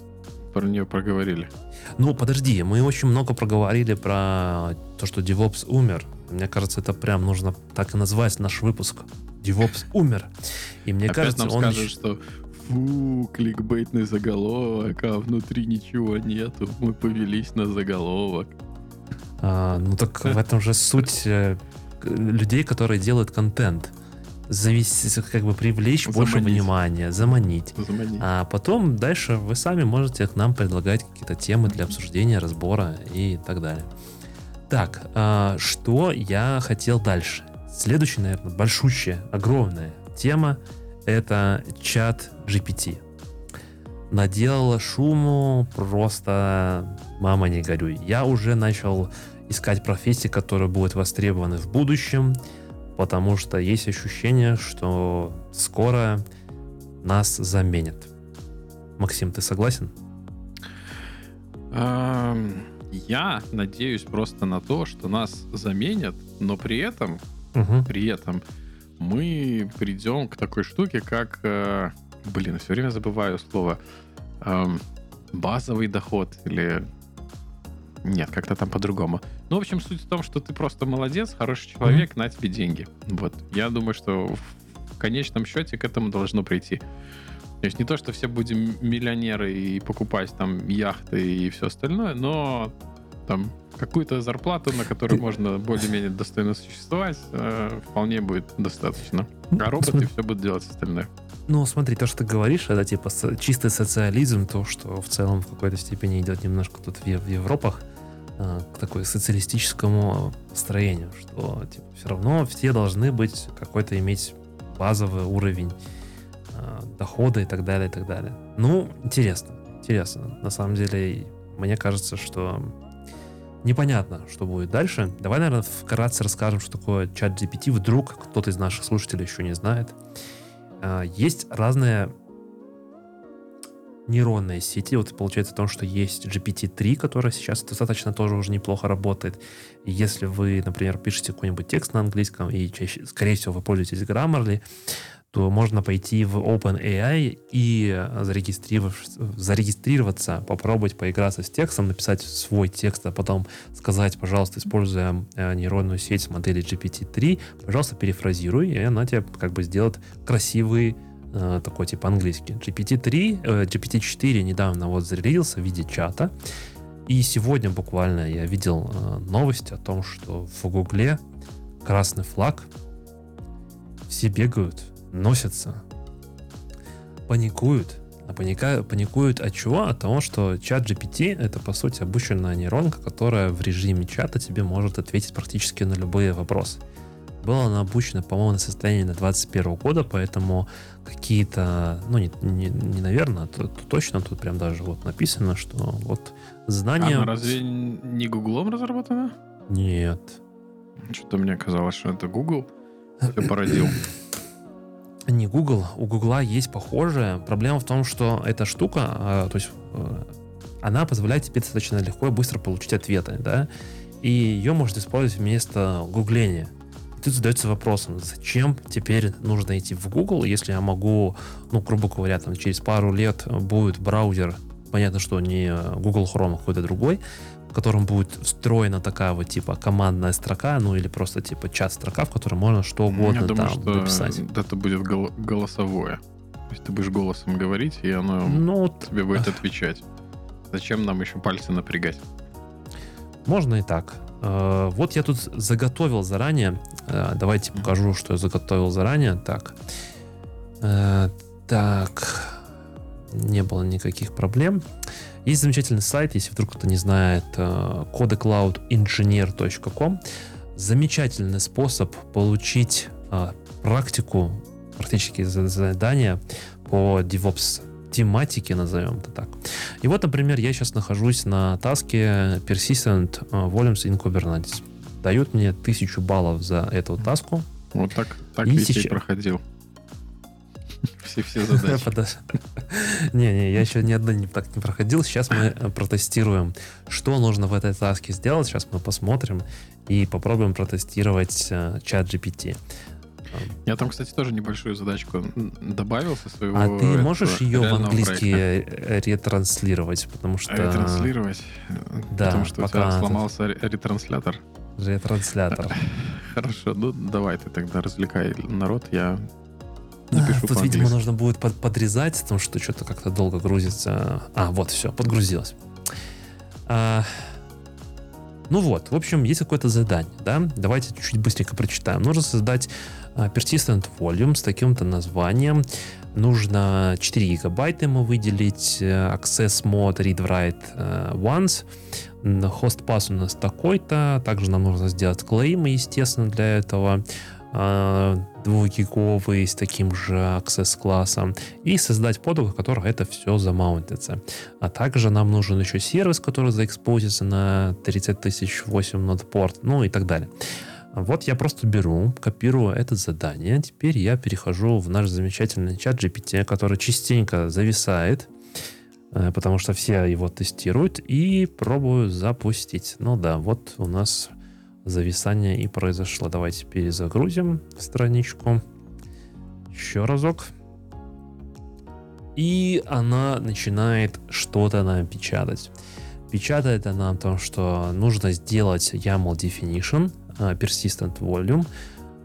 про нее проговорили. Ну, подожди, мы очень много проговорили про то, что DevOps умер. Мне кажется, это прям нужно так и назвать наш выпуск. DevOps умер. И мне Опять кажется, нам он... скажут, что фу, кликбейтный заголовок, а внутри ничего нету. Мы повелись на заголовок. А, ну так в этом же суть э, людей, которые делают контент. Завести, как бы привлечь больше Заманить. внимания, заманить. Замани. А потом дальше вы сами можете к нам предлагать какие-то темы для обсуждения, разбора и так далее. Так, а, что я хотел дальше? Следующая, наверное, большущая, огромная тема это чат GPT. Наделала шуму просто мама не горюй. Я уже начал искать профессии, которые будут востребованы в будущем, потому что есть ощущение, что скоро нас заменят. Максим, ты согласен? Ам, Я надеюсь просто на то, что нас заменят, но при этом, Угу. при этом мы придем к такой штуке, как, э, блин, все время забываю слово, Ам, базовый доход или нет, как-то там по-другому. Ну, в общем, суть в том, что ты просто молодец, хороший человек, на тебе деньги. Вот. Я думаю, что в конечном счете к этому должно прийти. То есть не то, что все будем миллионеры и покупать там яхты и все остальное, но там какую-то зарплату, на которой Ты- можно более-менее достойно существовать, э, вполне будет достаточно. А роботы все будут делать остальное. Ну, смотри, то, что ты говоришь, это типа чистый социализм, то, что в целом в какой-то степени идет немножко тут в, в Европах а, к такой социалистическому строению, что типа, все равно все должны быть какой-то иметь базовый уровень а, дохода и так далее, и так далее. Ну, интересно, интересно. На самом деле, мне кажется, что непонятно, что будет дальше. Давай, наверное, вкратце расскажем, что такое чат GPT. Вдруг кто-то из наших слушателей еще не знает. А, Есть разные нейронные сети. Вот получается в том, что есть GPT-3, которая сейчас достаточно тоже уже неплохо работает. Если вы, например, пишете какой-нибудь текст на английском, и чаще, скорее всего, вы пользуетесь Grammarly, то можно пойти в OpenAI и зарегистрироваться, попробовать поиграться с текстом, написать свой текст, а потом сказать, пожалуйста, используя э, нейронную сеть модели GPT-3, пожалуйста, перефразируй, и она тебе как бы сделает красивый э, такой типа английский. GPT-3, э, GPT-4 недавно вот зарелизился в виде чата, и сегодня буквально я видел новость о том, что в Гугле красный флаг, все бегают, носятся, паникуют. А паника, паникуют от чего? От того, что чат GPT — это, по сути, обученная нейронка, которая в режиме чата тебе может ответить практически на любые вопросы. Была она обучена, по-моему, на состоянии на 21 года, поэтому какие-то, ну, не, не, не наверное, то, то точно тут прям даже вот написано, что вот знания... Она разве не Гуглом разработана? Нет. Что-то мне казалось, что это Google все породил. Не Google, у Google есть похожее. Проблема в том, что эта штука, а, то есть э, она позволяет тебе достаточно легко и быстро получить ответы, да, и ее можно использовать вместо гугления. И тут задается вопросом, зачем теперь нужно идти в Google, если я могу, ну, грубо говоря, там через пару лет будет браузер, понятно, что не Google Chrome, а какой-то другой, в котором будет встроена такая вот типа командная строка, ну или просто типа чат-строка, в которой можно что угодно Я думаю, там что написать. Это будет гол- голосовое. То есть ты будешь голосом говорить, и оно ну, тебе будет отвечать. Зачем нам еще пальцы напрягать? Можно и так. Э, вот я тут заготовил заранее. Э, давайте покажу, что я заготовил заранее. Так. Э, так. Не было никаких проблем. Есть замечательный сайт, если вдруг кто-то не знает, э, codecloudengineer.com. Замечательный способ получить э, практику, практически задания по DevOps тематике, назовем это так. И вот, например, я сейчас нахожусь на таске Persistent э, Volumes in Kubernetes. Дают мне тысячу баллов за эту таску. Вот так, так и сейчас... проходил. Все, все задачи. Не-не, я еще ни одной не, так не проходил. Сейчас мы э, протестируем, что нужно в этой таске сделать. Сейчас мы посмотрим и попробуем протестировать э, чат GPT. Я там, кстати, тоже небольшую задачку добавил со своего. А ты можешь ее в английский проекта. ретранслировать, потому что. Ретранслировать. Да. Потому что пока у тебя сломался ретранслятор. Ретранслятор. Хорошо, ну давай ты тогда развлекай народ, я Напишу Тут, видимо, нужно будет под, подрезать, потому что что-то как-то долго грузится. А, вот, все, подгрузилось. А, ну вот, в общем, есть какое-то задание, да? Давайте чуть-чуть быстренько прочитаем. Нужно создать uh, persistent volume с таким-то названием. Нужно 4 гигабайта ему выделить. Uh, access mode read-write uh, once. Хост пас у нас такой-то. Также нам нужно сделать клеймы, естественно, для этого. Двухгиговый с таким же access классом и создать подругу, в которой это все замаунтится. А также нам нужен еще сервис, который заэкспозится на 30 тысяч 8 нод порт, ну и так далее. Вот я просто беру, копирую это задание. Теперь я перехожу в наш замечательный чат GPT, который частенько зависает, э, потому что все его тестируют, и пробую запустить. Ну да, вот у нас зависание и произошло. Давайте перезагрузим страничку. Еще разок. И она начинает что-то нам печатать. Печатает она о том, что нужно сделать YAML definition, uh, persistent volume.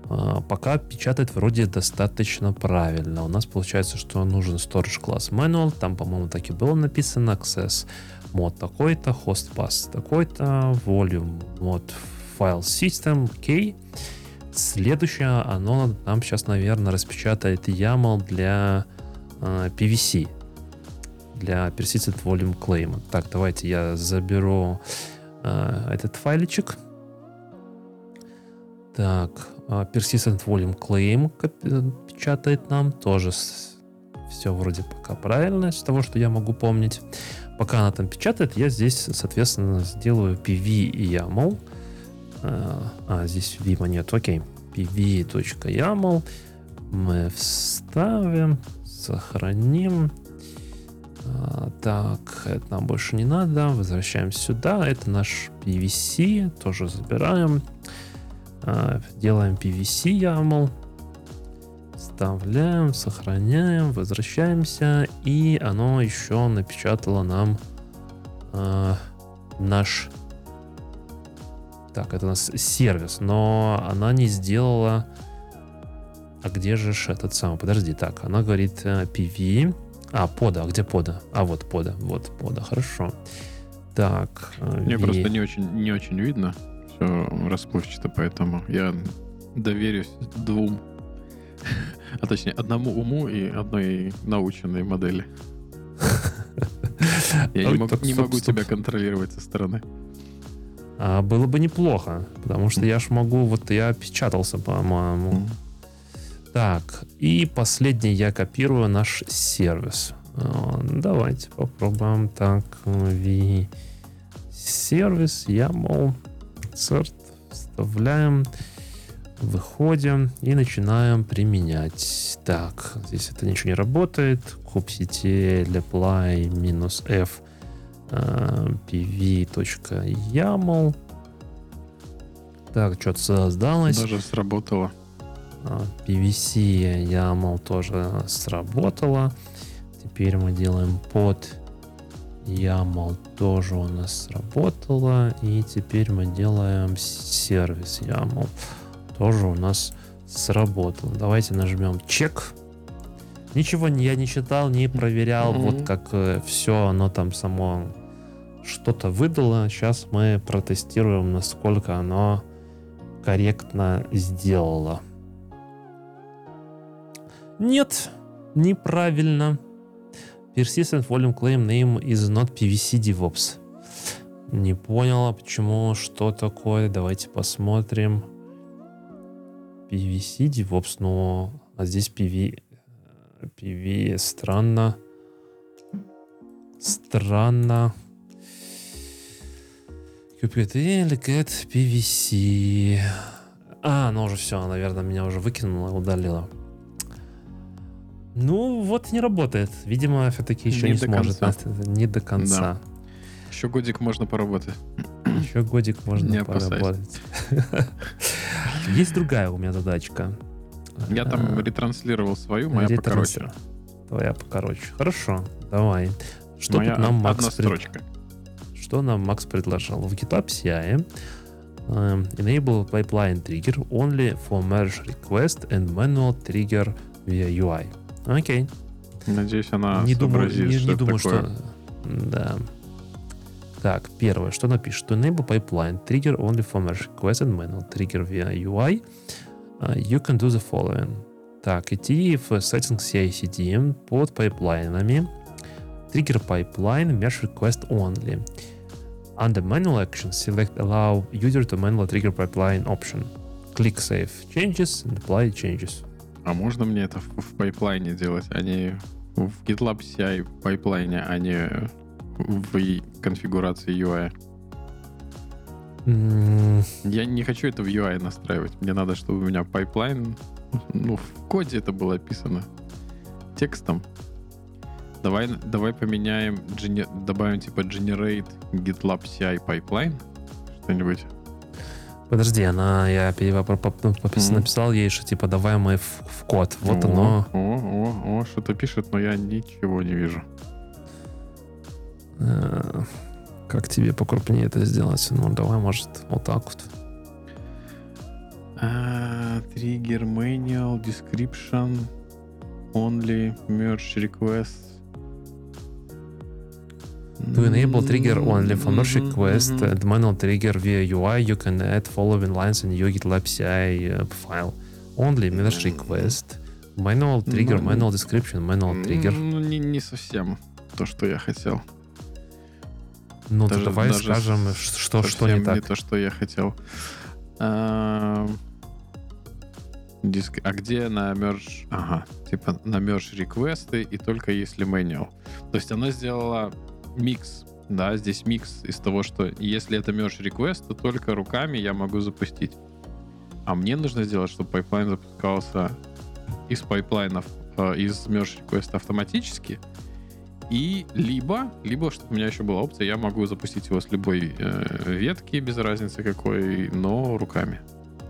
Uh, пока печатает вроде достаточно правильно. У нас получается, что нужен storage class manual. Там, по-моему, так и было написано. Access мод такой-то, host pass такой-то, volume мод файл system, окей. Следующее, оно нам сейчас, наверное, распечатает YAML для э, PVC, для Persistent Volume Claim. Так, давайте я заберу э, этот файличек. Так, э, Persistent Volume Claim печатает нам тоже все вроде пока правильно, с того, что я могу помнить. Пока она там печатает, я здесь, соответственно, сделаю PV и YAML. А, а, здесь Vima нет. Окей. pv.yaml. Мы вставим, сохраним. А, так, это нам больше не надо. Возвращаем сюда. Это наш PVC. Тоже забираем. А, делаем PVC YAML. вставляем, сохраняем, возвращаемся, и оно еще напечатало нам э, наш так, это у нас сервис, но она не сделала... А где же этот самый? Подожди, так, она говорит э, PV. А, пода, а где пода? А, вот пода, вот пода, хорошо. Так. Э, Мне v... просто не очень, не очень видно. Все расплывчато, поэтому я доверюсь двум, а точнее одному уму и одной наученной модели. Я не могу тебя контролировать со стороны. А было бы неплохо, потому что я ж могу, вот я печатался, по-моему. Так, и последний я копирую наш сервис. Давайте попробуем так. V сервис, YAML, cert, вставляем, выходим и начинаем применять. Так, здесь это ничего не работает. kubectl apply минус f pv.yaml. Так, что-то создалось. Даже сработало. PVC YAML тоже сработало. Теперь мы делаем под YAML тоже у нас сработало. И теперь мы делаем сервис YAML. Тоже у нас сработал. Давайте нажмем чек. Ничего я не читал, не проверял, mm-hmm. вот как э, все оно там само что-то выдало. Сейчас мы протестируем, насколько оно корректно сделало. Нет, неправильно. Persistent Volume Claim Name is not PVC DevOps. Не поняла, почему, что такое. Давайте посмотрим. PVC DevOps, но а здесь PV, PV странно. Странно. QPT, get PVC. А, ну уже все, наверное, меня уже выкинуло, удалило. Ну, вот не работает. Видимо, все-таки еще не, не сможет. Конца. Не до конца. Да. Еще годик можно поработать. Еще годик можно не поработать. Есть другая у меня задачка. Я там а, ретранслировал свою, моя покороче. Твоя покороче. Хорошо, давай. Что тут нам Макс... Одна строчка что нам Макс предложил. В GitLab CI um, enable pipeline trigger only for merge request and manual trigger via UI. Окей. Okay. Надеюсь, она не думаю, не, не думаю, что... Да. Так, первое, что напишет. To enable pipeline trigger only for merge request and manual trigger via UI, uh, you can do the following. Так, идти в settings CI-CD под пайплайнами, trigger pipeline merge request only. Under manual action, select allow user to manually trigger pipeline option. Click save changes and apply changes. А можно мне это в, в пайплайне делать, а не в GitLab CI пайплайне, а не в конфигурации UI? Мм. Я не хочу это в UI настраивать. Мне надо, чтобы у меня пайплайн, ну, в коде это было описано текстом, Давай, давай поменяем, добавим типа generate GitLab CI pipeline, что-нибудь. Подожди, она, я mm. написал ей, что типа давай мы в, в код. Вот о, оно. О, о, о, что-то пишет, но я ничего не вижу. А, как тебе покрупнее это сделать? Ну, давай, может, вот так вот. Триггер, uh, manual, description, only, merge request, To enable trigger only for merge request mm-hmm. and manual trigger via UI, you can add following lines in your GitLab CI uh, file. Only merge request, manual trigger, ну, manual description, manual trigger. Ну, не, не совсем то, что я хотел. Ну, даже, давай даже скажем, что, что не так. не то, что я хотел. А, диск, а где на merge... Ага, типа на merge requests и только если manual. То есть она сделала микс. Да, здесь микс из того, что если это merge request, то только руками я могу запустить. А мне нужно сделать, чтобы пайплайн запускался из пайплайнов, э, из merge request автоматически, и либо, либо, чтобы у меня еще была опция, я могу запустить его с любой э, ветки, без разницы какой, но руками,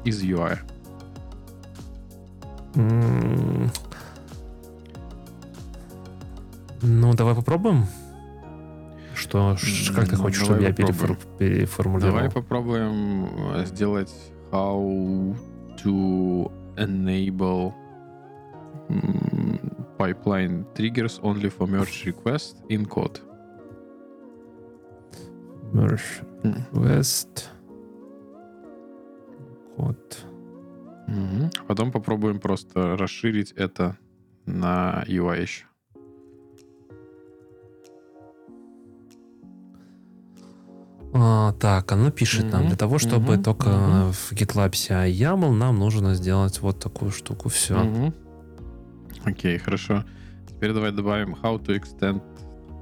из UI. Ну, давай попробуем. Что, как ты хочешь, чтобы я перефор, переформулировал? Давай попробуем э, сделать how to enable pipeline triggers only for merge request in code. Merge request. Код. Угу. Потом попробуем просто расширить это на UI еще. А, так, оно пишет mm-hmm. нам, для того, чтобы mm-hmm. только mm-hmm. в GitLab CI YAML нам нужно сделать вот такую штуку. Все. Mm-hmm. Окей, okay, хорошо. Теперь давай добавим how to extend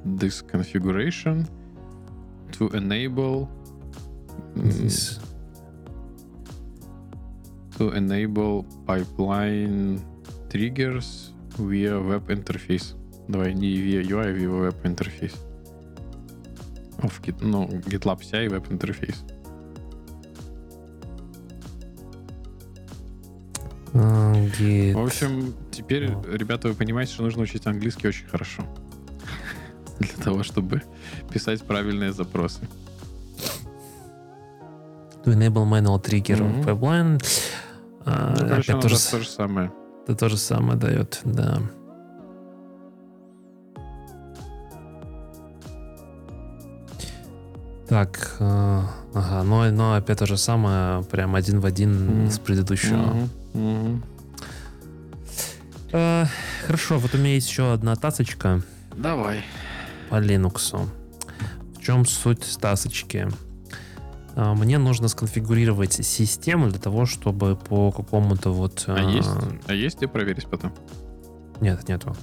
this configuration to enable this. to enable pipeline triggers via web interface. Давай не via UI, а via web interface. В Git, ну, GitLab CI и веб интерфейс. Git. В общем, теперь, ребята, вы понимаете, что нужно учить английский очень хорошо. Для того, чтобы писать правильные запросы. To enable manual trigger mm-hmm. pipeline. Uh, ну, короче, опять тоже, то же самое. Это то же самое дает, да. Так, э, ага, но, но опять то же самое, прям один в один mm. с предыдущего. Mm-hmm. Mm-hmm. Э, хорошо, вот у меня есть еще одна тасочка. Давай. По Linux. В чем суть тасочки? Э, мне нужно сконфигурировать систему для того, чтобы по какому-то вот... А э, есть? А есть и проверить потом? Нет, нету.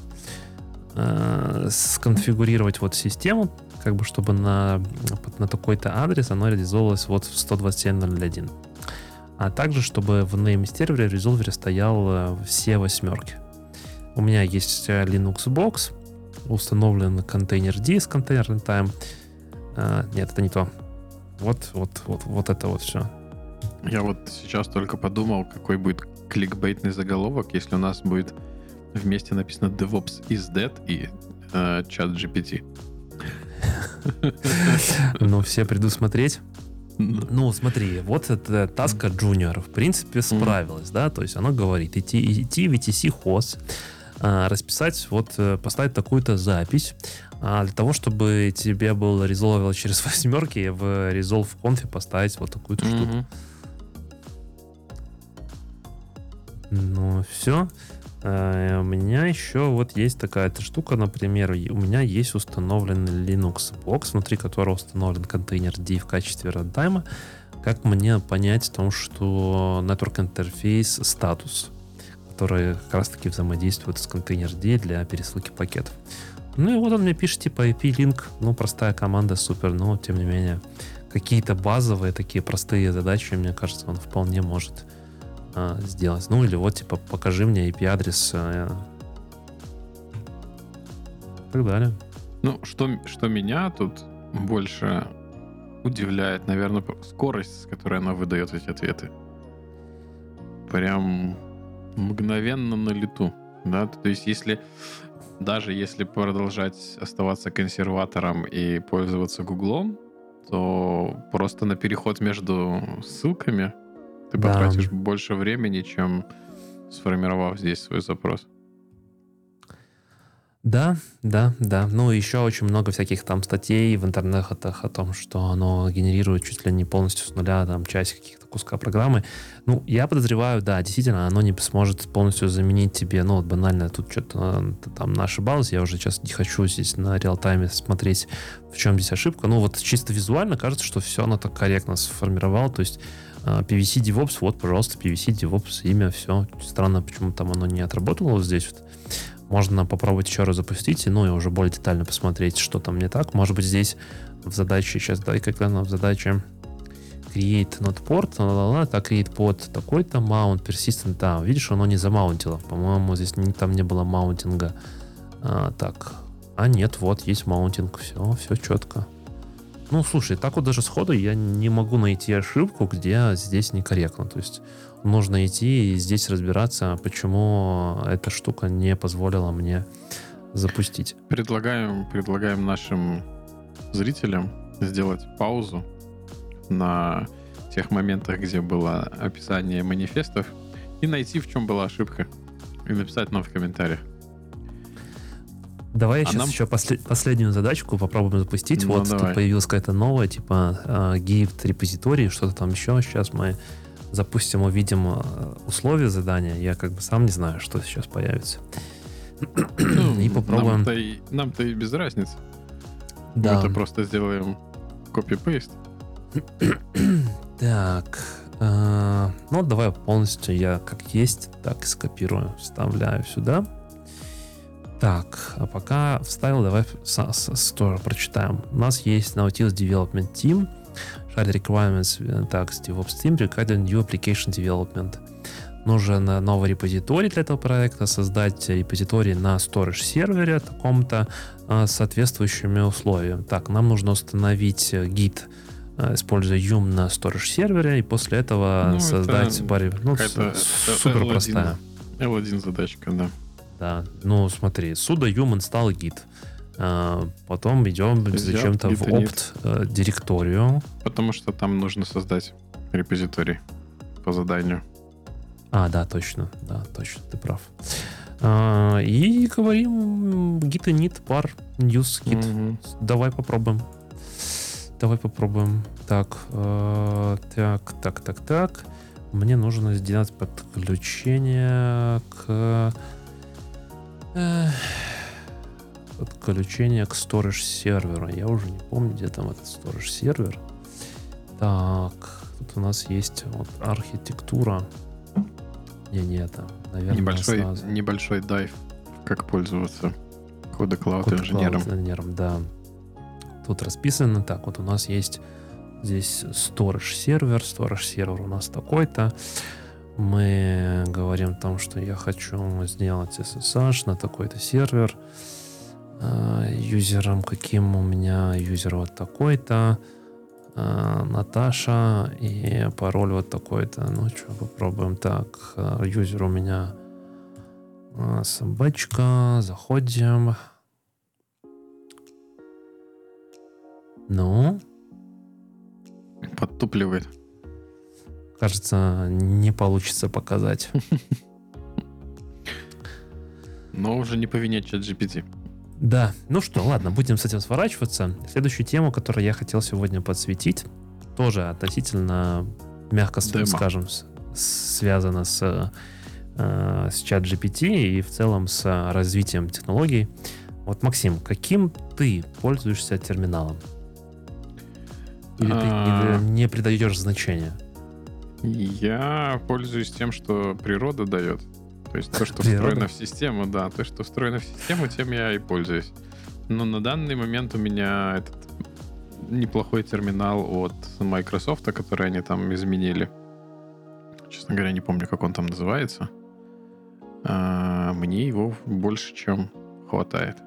Э, сконфигурировать вот систему как бы чтобы на, на такой-то адрес оно реализовывалось вот в 127.0.1. А также, чтобы в name сервере резолвере стоял э, все восьмерки. У меня есть э, Linux Box, установлен контейнер D с контейнерным time. А, нет, это не то. Вот, вот, вот, вот это вот все. Я вот сейчас только подумал, какой будет кликбейтный заголовок, если у нас будет вместе написано DevOps is dead и э, чат GPT. Ну, все приду смотреть. Ну, смотри, вот эта таска Junior, в принципе, справилась, да, то есть она говорит, идти, идти в ETC хост, а, расписать, вот, э, поставить такую-то запись, а для того, чтобы тебе был резолвил через восьмерки, в Resolve конфе поставить вот такую-то штуку. Ну, все. Э, у меня еще вот есть такая штука, например, у меня есть установленный Linux Box, внутри которого установлен контейнер D в качестве рантайма. Как мне понять о том, что Network Interface статус, который как раз таки взаимодействует с контейнер D для пересылки пакетов. Ну и вот он мне пишет типа IP-link, ну простая команда, супер, но тем не менее какие-то базовые такие простые задачи, мне кажется, он вполне может а, сделать. Ну или вот, типа, покажи мне IP-адрес а, и так далее. Ну, что, что меня тут больше удивляет, наверное, скорость, с которой она выдает эти ответы. Прям мгновенно на лету. Да? То есть, если даже если продолжать оставаться консерватором и пользоваться Гуглом, то просто на переход между ссылками ты да. потратишь больше времени, чем сформировав здесь свой запрос. Да, да, да. Ну, еще очень много всяких там статей в интернетах о том, что оно генерирует чуть ли не полностью с нуля там часть каких-то куска программы. Ну, я подозреваю, да, действительно, оно не сможет полностью заменить тебе, ну, вот банально тут что-то э, там ошибалось, я уже сейчас не хочу здесь на реал-тайме смотреть, в чем здесь ошибка. Ну, вот чисто визуально кажется, что все оно так корректно сформировало, то есть PVC DevOps, вот, пожалуйста, PVC DevOps, имя, все. Странно, почему там оно не отработало вот здесь вот. Можно попробовать еще раз запустить, ну и уже более детально посмотреть, что там не так. Может быть, здесь в задаче, сейчас дай как она в задаче create node port, так create pod такой-то mount persistent, да, видишь, оно не замаунтило. По-моему, здесь не, там не было маунтинга. А, так, а нет, вот, есть маунтинг, все, все четко. Ну, слушай, так вот даже сходу я не могу найти ошибку, где здесь некорректно. То есть нужно идти и здесь разбираться, почему эта штука не позволила мне запустить. Предлагаем, предлагаем нашим зрителям сделать паузу на тех моментах, где было описание манифестов, и найти, в чем была ошибка, и написать нам в комментариях. Давай я а сейчас нам... еще послед... последнюю задачку попробуем запустить. Ну, вот давай. тут появилась какая-то новая, типа э, gift репозиторий, что-то там еще. Сейчас мы запустим, увидим э, условия задания. Я как бы сам не знаю, что сейчас появится. Ну, и попробуем. Нам-то и, нам-то и без разницы. Да. Мы это просто сделаем копи-пейст. так. Э, ну, давай полностью я как есть, так и скопирую. Вставляю сюда. Так, а пока вставил, давай тоже прочитаем. У нас есть Nautilus Development Team, Shared Requirements, так, DevOps Team, Required New Application Development. Нужен новый репозиторий для этого проекта, создать репозиторий на storage сервере таком-то с соответствующими условиями. Так, нам нужно установить Git, э, используя Yum на storage сервере, и после этого ну, создать это паре... Ну, супер простая. L1 задачка, да да. Ну, смотри, суда human стал git. А, потом идем зачем-то в опт э, директорию. Потому что там нужно создать репозиторий по заданию. А, да, точно. Да, точно, ты прав. А, и говорим git init par use git. Угу. Давай попробуем. Давай попробуем. Так, э, так, так, так, так. Мне нужно сделать подключение к Подключение к storage серверу. Я уже не помню, где там этот storage сервер. Так, тут у нас есть вот архитектура. Не, не это. Наверное, небольшой, сразу. небольшой дайв, как пользоваться кода клауд инженером. инженером, да. Тут расписано так. Вот у нас есть здесь storage сервер. Storage сервер у нас такой-то мы говорим о том, что я хочу сделать SSH на такой-то сервер а, юзером, каким у меня юзер вот такой-то, а, Наташа, и пароль вот такой-то. Ну, что, попробуем так. А, юзер у меня собачка. Заходим. Ну? Подтупливает кажется, не получится показать. Но уже не по вине чат GPT. Да, ну что, ладно, будем с этим сворачиваться. Следующую тему, которую я хотел сегодня подсветить, тоже относительно, мягко Демо. скажем, связана с, э, с чат GPT и в целом с развитием технологий. Вот, Максим, каким ты пользуешься терминалом? Или ты не, а. не придаешь значения? Я пользуюсь тем, что природа дает. То есть то, что природа? встроено в систему, да, то, что встроено в систему, тем я и пользуюсь. Но на данный момент у меня этот неплохой терминал от Microsoft, который они там изменили. Честно говоря, не помню, как он там называется. А, мне его больше, чем хватает.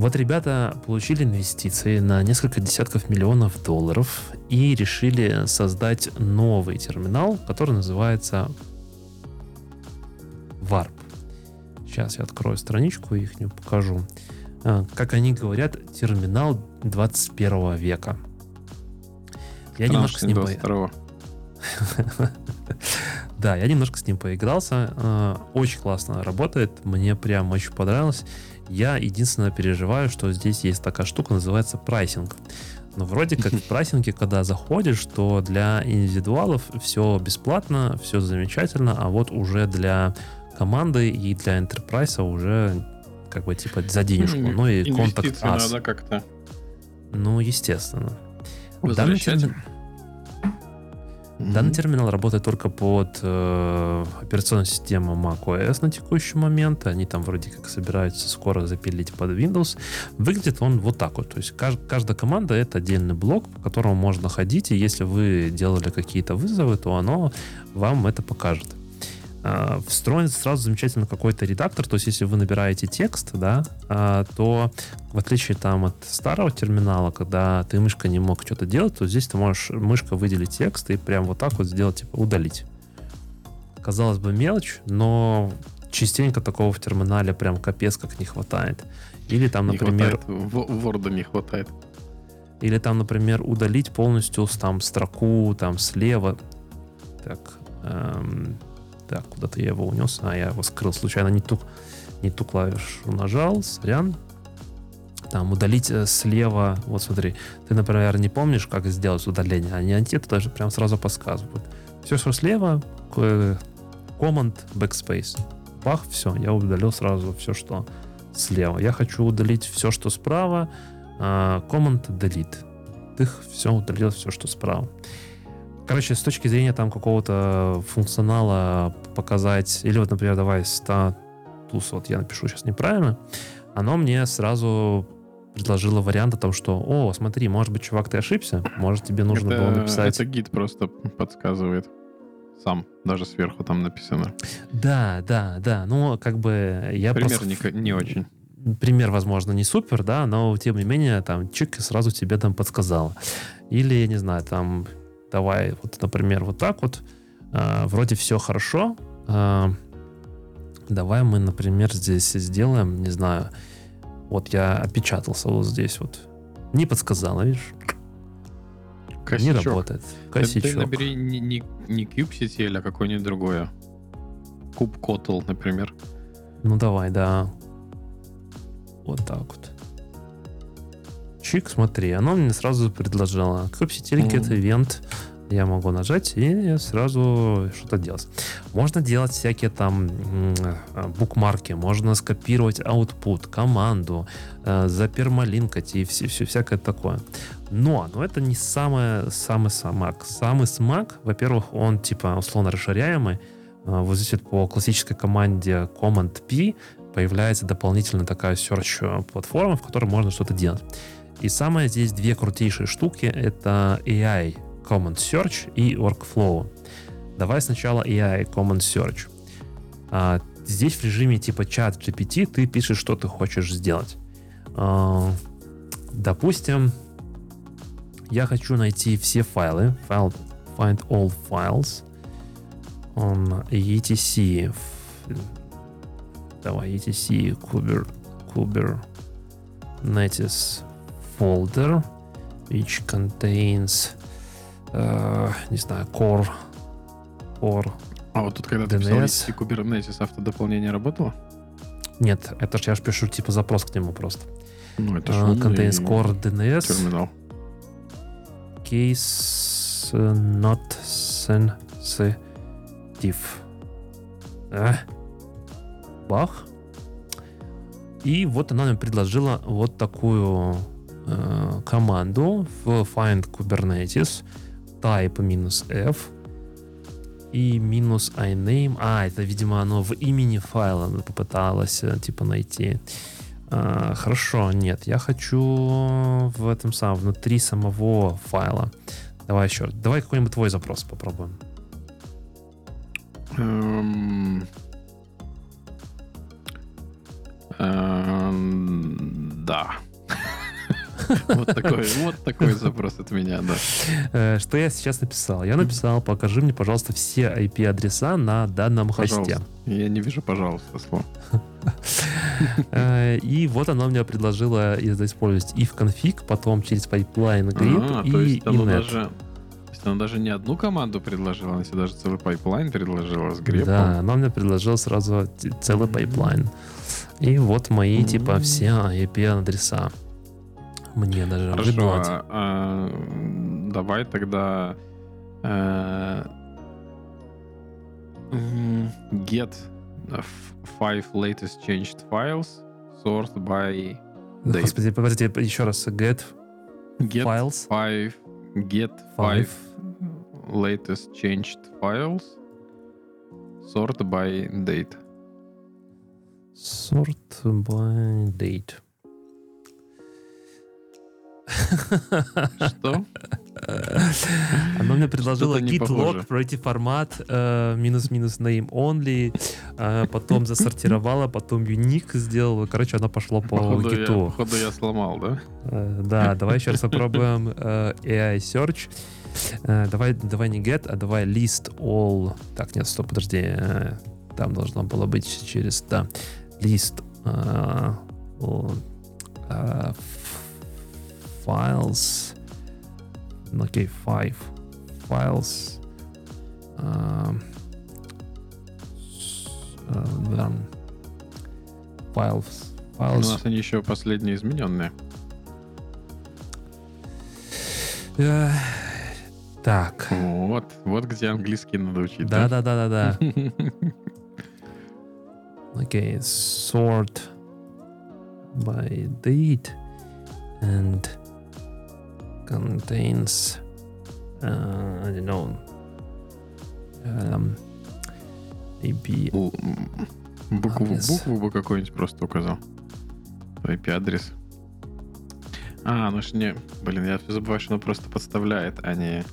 Вот ребята получили инвестиции на несколько десятков миллионов долларов и решили создать новый терминал, который называется Warp. Сейчас я открою страничку и их покажу. А, как они говорят, терминал 21 века. Я немножко с ним по... Да, я немножко с ним поигрался. А, очень классно работает. Мне прям очень понравилось. Я единственное переживаю, что здесь есть такая штука, называется прайсинг. Но вроде как в прайсинге, когда заходишь, то для индивидуалов все бесплатно, все замечательно, а вот уже для команды и для enterprise уже как бы типа за денежку. Ну и контакт надо как-то. Ну, естественно. Возвращать. Данный, Mm-hmm. Данный терминал работает только под э, операционную систему macOS на текущий момент. Они там вроде как собираются скоро запилить под Windows. Выглядит он вот так вот. То есть кажд, каждая команда это отдельный блок, по которому можно ходить, и если вы делали какие-то вызовы, то оно вам это покажет. Э, встроен сразу замечательно какой-то редактор. То есть, если вы набираете текст, да, э, то в отличие там от старого терминала, когда ты мышкой не мог что-то делать, то здесь ты можешь мышка выделить текст и прям вот так вот сделать, типа, удалить. Казалось бы, мелочь, но частенько такого в терминале прям капец как не хватает. Или там, например... Ворда не хватает. Или там, например, удалить полностью там строку там слева. Так, эм, так, куда-то я его унес. А, я его скрыл случайно, не ту, не ту клавишу нажал, сорян. Там удалить э, слева, вот смотри, ты, например, не помнишь, как сделать удаление, они, они это даже прям сразу подсказывают. Все, что слева, Command Backspace. Бах, все, я удалил сразу все, что слева. Я хочу удалить все, что справа. Command Delete. Их все удалил, все, что справа. Короче, с точки зрения там какого-то функционала показать, или вот, например, давай статус, вот я напишу сейчас неправильно, оно мне сразу предложило вариант о том, что, о, смотри, может быть, чувак, ты ошибся, может, тебе нужно это, было написать... Это гид просто подсказывает сам, даже сверху там написано. Да, да, да. Ну, как бы я Пример просто... не, не очень. Пример, возможно, не супер, да, но тем не менее, там, чик сразу тебе там подсказал. Или, я не знаю, там, давай, вот, например, вот так вот, э, вроде все хорошо, э, давай мы, например, здесь сделаем, не знаю, вот я опечатался вот здесь вот, не подсказала, видишь? Косячок. Не работает. Косячок. Ты, ты набери не, не, не kubectl, а какое-нибудь другое. Kubectl, например. Ну давай, да. Вот так вот. Чик, смотри, оно мне сразу предложило. kubectl mm. это ивент. Я могу нажать и сразу что-то делать. Можно делать всякие там букмарки, можно скопировать output, команду, э, запермалинкать и все, все всякое такое. Но, но это не самое, самый смак. Самый смак, во-первых, он типа условно расширяемый. А, вот здесь по классической команде Command P появляется дополнительно такая search платформа, в которой можно что-то делать. И самое здесь две крутейшие штуки это AI Command Search и Workflow. Давай сначала AI Command Search. А, здесь в режиме типа чат GPT ты пишешь, что ты хочешь сделать. А, допустим, я хочу найти все файлы. Файл find all files on etc. Давай, etc kuber, kubernetes folder which contains uh, не знаю, core core а вот тут, когда ты DNS. писал Kubernetes, автодополнение работало? Нет, это же я же пишу типа запрос к нему просто. Ну, это же uh, contains core DNS. Терминал case not sensitive. А? Бах. И вот она мне предложила вот такую э, команду в find Kubernetes type минус f и минус iname. А, это, видимо, оно в имени файла попыталась э, типа найти. А, хорошо, нет, я хочу в этом самом, внутри самого файла. Давай еще, давай какой-нибудь твой запрос попробуем. Um, um, да. Вот такой, вот такой запрос от меня, да. Э, что я сейчас написал? Я написал, покажи мне, пожалуйста, все IP-адреса на данном хосте. Я не вижу, пожалуйста, слова. Э, и вот она мне предложила использовать if config, потом через pipeline grip и init. Она даже не одну команду предложила, она себе даже целый пайплайн предложила с grep ом. Да, она мне предложила сразу целый пайплайн. И вот мои, типа, все IP-адреса. Мне даже Хорошо. А, а, давай тогда а, get five latest changed files sort by date. Господи, подождите, еще раз. Get, get files. Five, get five, five latest changed files sort by date. Sort by date. Что? Оно мне предложило Что-то не git похоже. log, пройти формат, э, минус-минус name only, э, потом засортировала, потом unique сделала. Короче, оно пошло по гиту. походу я сломал, да? Э, Да, давай еще раз попробуем AI search. Давай, давай не get, а давай list all. Так, нет, стоп, подожди. Там должно было быть через, да, list files. Ну, Окей, five files. эм, с- э, да. Files. У Files. нас они еще последние измененные. Э, Так. Вот, вот где английский надо учить, Да, да, да, да, да. Окей, sort by date and contains uh, I don't know um, AP. Бу- м, Букву, букву бы какой-нибудь просто указал. IP-адрес. А, ну ж не... Блин, я забываю, что оно просто подставляет, а не...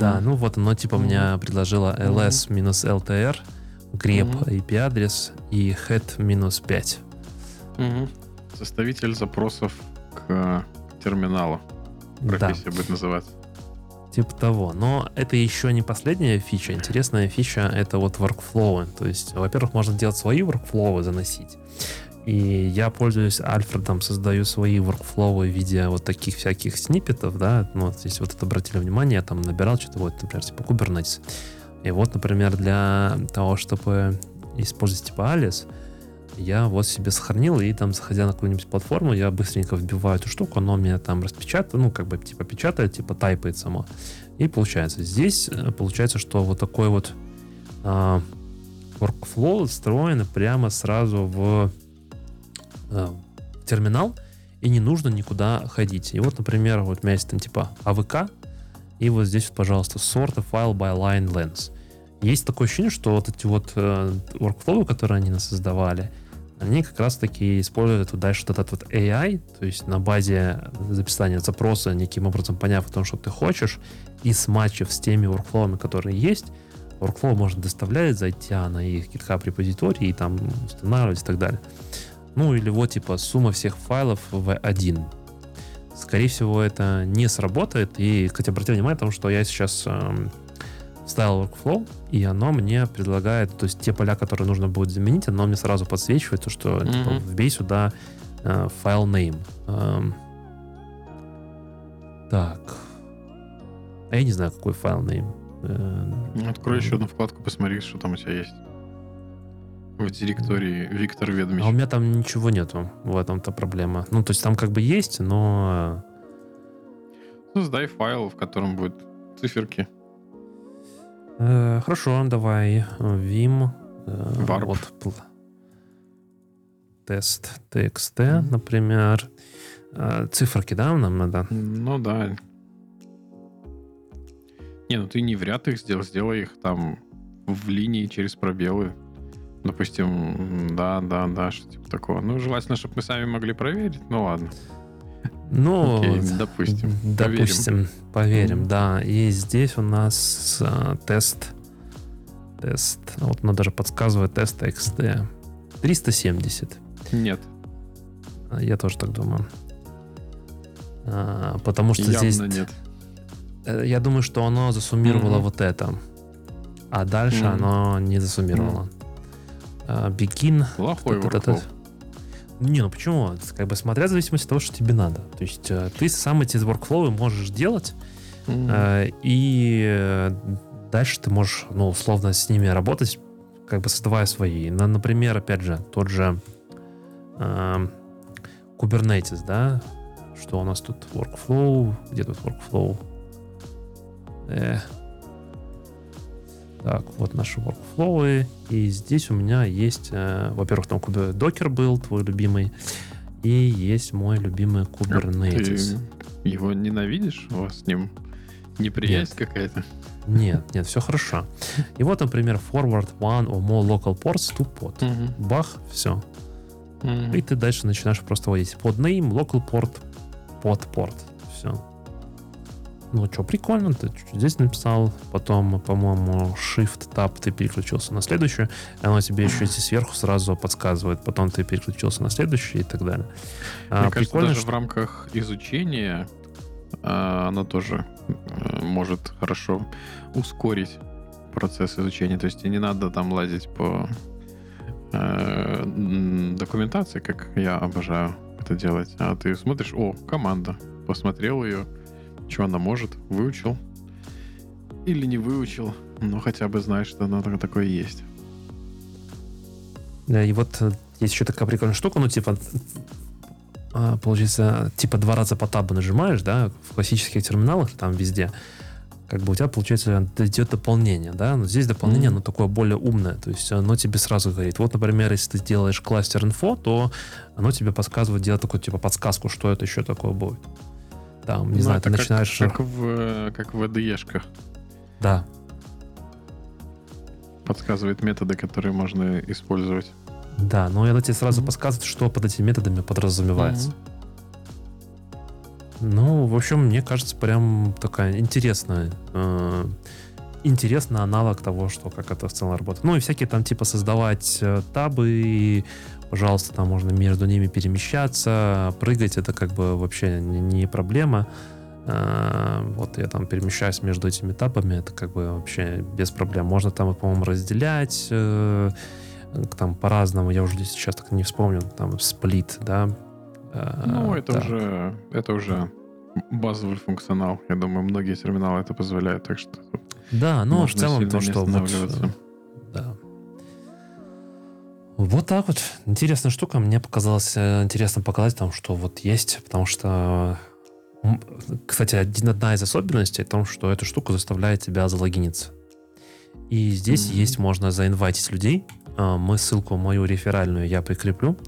Да, ну вот оно типа мне предложило ls минус ltr, grep. IP-адрес и head минус 5. Мгм. Составитель запросов к терминалу. Да. Профессия будет называться. Типа того. Но это еще не последняя фича. Интересная фича — это вот workflow. То есть, во-первых, можно делать свои workflow, заносить. И я пользуюсь Альфредом, создаю свои workflow в виде вот таких всяких сниппетов, да, ну, вот если вот это обратили внимание, я там набирал что-то, вот, например, типа Kubernetes. И вот, например, для того, чтобы использовать типа Alice, я вот себе сохранил, и там, заходя на какую-нибудь платформу, я быстренько вбиваю эту штуку, оно меня там распечатает, ну, как бы, типа, печатает, типа, тайпает само. И получается, здесь э, получается, что вот такой вот а, workflow встроен прямо сразу в э, терминал, и не нужно никуда ходить. И вот, например, вот у меня есть там типа AVK, и вот здесь, вот, пожалуйста, sort a file by line length. Есть такое ощущение, что вот эти вот э, workflow, которые они нас создавали, они как раз-таки используют вот дальше вот этот вот AI, то есть на базе записания запроса, неким образом поняв о том, что ты хочешь, и смачив с теми workflow, которые есть, workflow можно доставлять, зайти на их GitHub репозиторий и там устанавливать и так далее. Ну или вот типа сумма всех файлов в один. Скорее всего, это не сработает. И, кстати, обратите внимание на том, что я сейчас эм, вставил workflow, и оно мне предлагает, то есть те поля, которые нужно будет заменить, оно мне сразу подсвечивает, то, что типа, Мгм. вбей сюда э, файл name. Эм, так. А я не знаю, какой файл name. Эм, Ну, Открой еще одну вкладку, посмотри, что там у тебя есть. В директории Виктор Ведмич. А у меня там ничего нету. В этом-то проблема. Ну, то есть там как бы есть, но... Создай файл, в котором будут циферки. Э, хорошо, давай. Vim. э, Warp. Вот. Тест TXT, например. Э, Циферки, да, нам надо? Ну да. Не, ну ты не в ряд их сделал, сделай их там в линии через пробелы. Допустим, да, да, да, что типа такого. Ну, желательно, чтобы мы сами могли проверить. Ну ладно. Ну, Окей, допустим. Допустим, поверим, Мгм. да. И здесь у нас э, тест. Тест. Вот оно даже подсказывает тест XD. 370. Нет, А, Я тоже так думаю. А, потому что явно здесь... нет. э, Я думаю, что оно засуммировало Мгм. вот это. А дальше Мгм. оно не засуммировало. А, Begin. Плохой вот workflow. Не, ну почему? Как бы смотря в зависимости от того, что тебе надо. То есть э, ты сам эти workflow можешь делать, э, и э, дальше ты можешь, ну, условно, с ними работать, как бы создавая свои. На- Например, опять же, тот же э, Kubernetes, да? Что у нас тут? Workflow. Где тут workflow? Э. Так, вот наши workflow. И здесь у меня есть, э, во-первых, там кубе- докер был, твой любимый, и есть мой любимый Kubernetes. Ты его ненавидишь? У вас с ним неприязнь какая-то? Нет, нет, все хорошо. И вот, например, forward one or more local ports to pod. Мгм. Бах, все. Мгм. И ты дальше начинаешь просто вводить под name, local port, под port. Все. Ну что, прикольно, ты чуть-чуть здесь написал, потом, по-моему, Shift-Tab ты переключился на следующую, и оно тебе еще эти сверху сразу подсказывает, потом ты переключился на следующую и так далее. Мне а, кажется, даже что... в рамках изучения а, оно тоже а, может хорошо ускорить процесс изучения. То есть не надо там лазить по э, документации, как я обожаю это делать. А ты смотришь, о, команда, посмотрел ее, что она может, выучил. Или не выучил, но хотя бы знаешь, что оно такое есть. Да, и вот э, есть еще такая прикольная штука, ну, типа, а, получается, типа два раза по табу нажимаешь, да, в классических терминалах, там везде, как бы у тебя, получается, идет дополнение, да, но здесь дополнение, mm-hmm. оно такое более умное, то есть оно тебе сразу говорит, вот, например, если ты делаешь кластер инфо, то оно тебе подсказывает, делать такую, типа, подсказку, что это еще такое будет. Там, не ну, знаю, ты как, начинаешь... Как в, как в ADE-шках. Да. Подсказывает методы, которые можно использовать. Да, но это тебе сразу mm-hmm. подсказывает, что под этими методами подразумевается. Mm-hmm. Ну, в общем, мне кажется, прям такая интересная э, интересный аналог того, что как это в целом работает. Ну и всякие там типа создавать э, табы, и, пожалуйста, там можно между ними перемещаться, прыгать, это как бы вообще не, проблема. Э, вот я там перемещаюсь между этими табами, это как бы вообще без проблем. Можно там, по-моему, разделять э, там по-разному, я уже сейчас так не вспомню, там сплит, да, ну, это да. уже это уже базовый функционал. Я думаю, многие терминалы это позволяют, так что да, но в целом то, что вот, да. Вот так вот. Интересная штука. Мне показалось э, интересно показать там, что вот есть, потому что кстати, одна из особенностей в том, что эта штука заставляет тебя залогиниться. И здесь mm-hmm. есть, можно заинвайтить людей. А, мы ссылку мою реферальную я прикреплю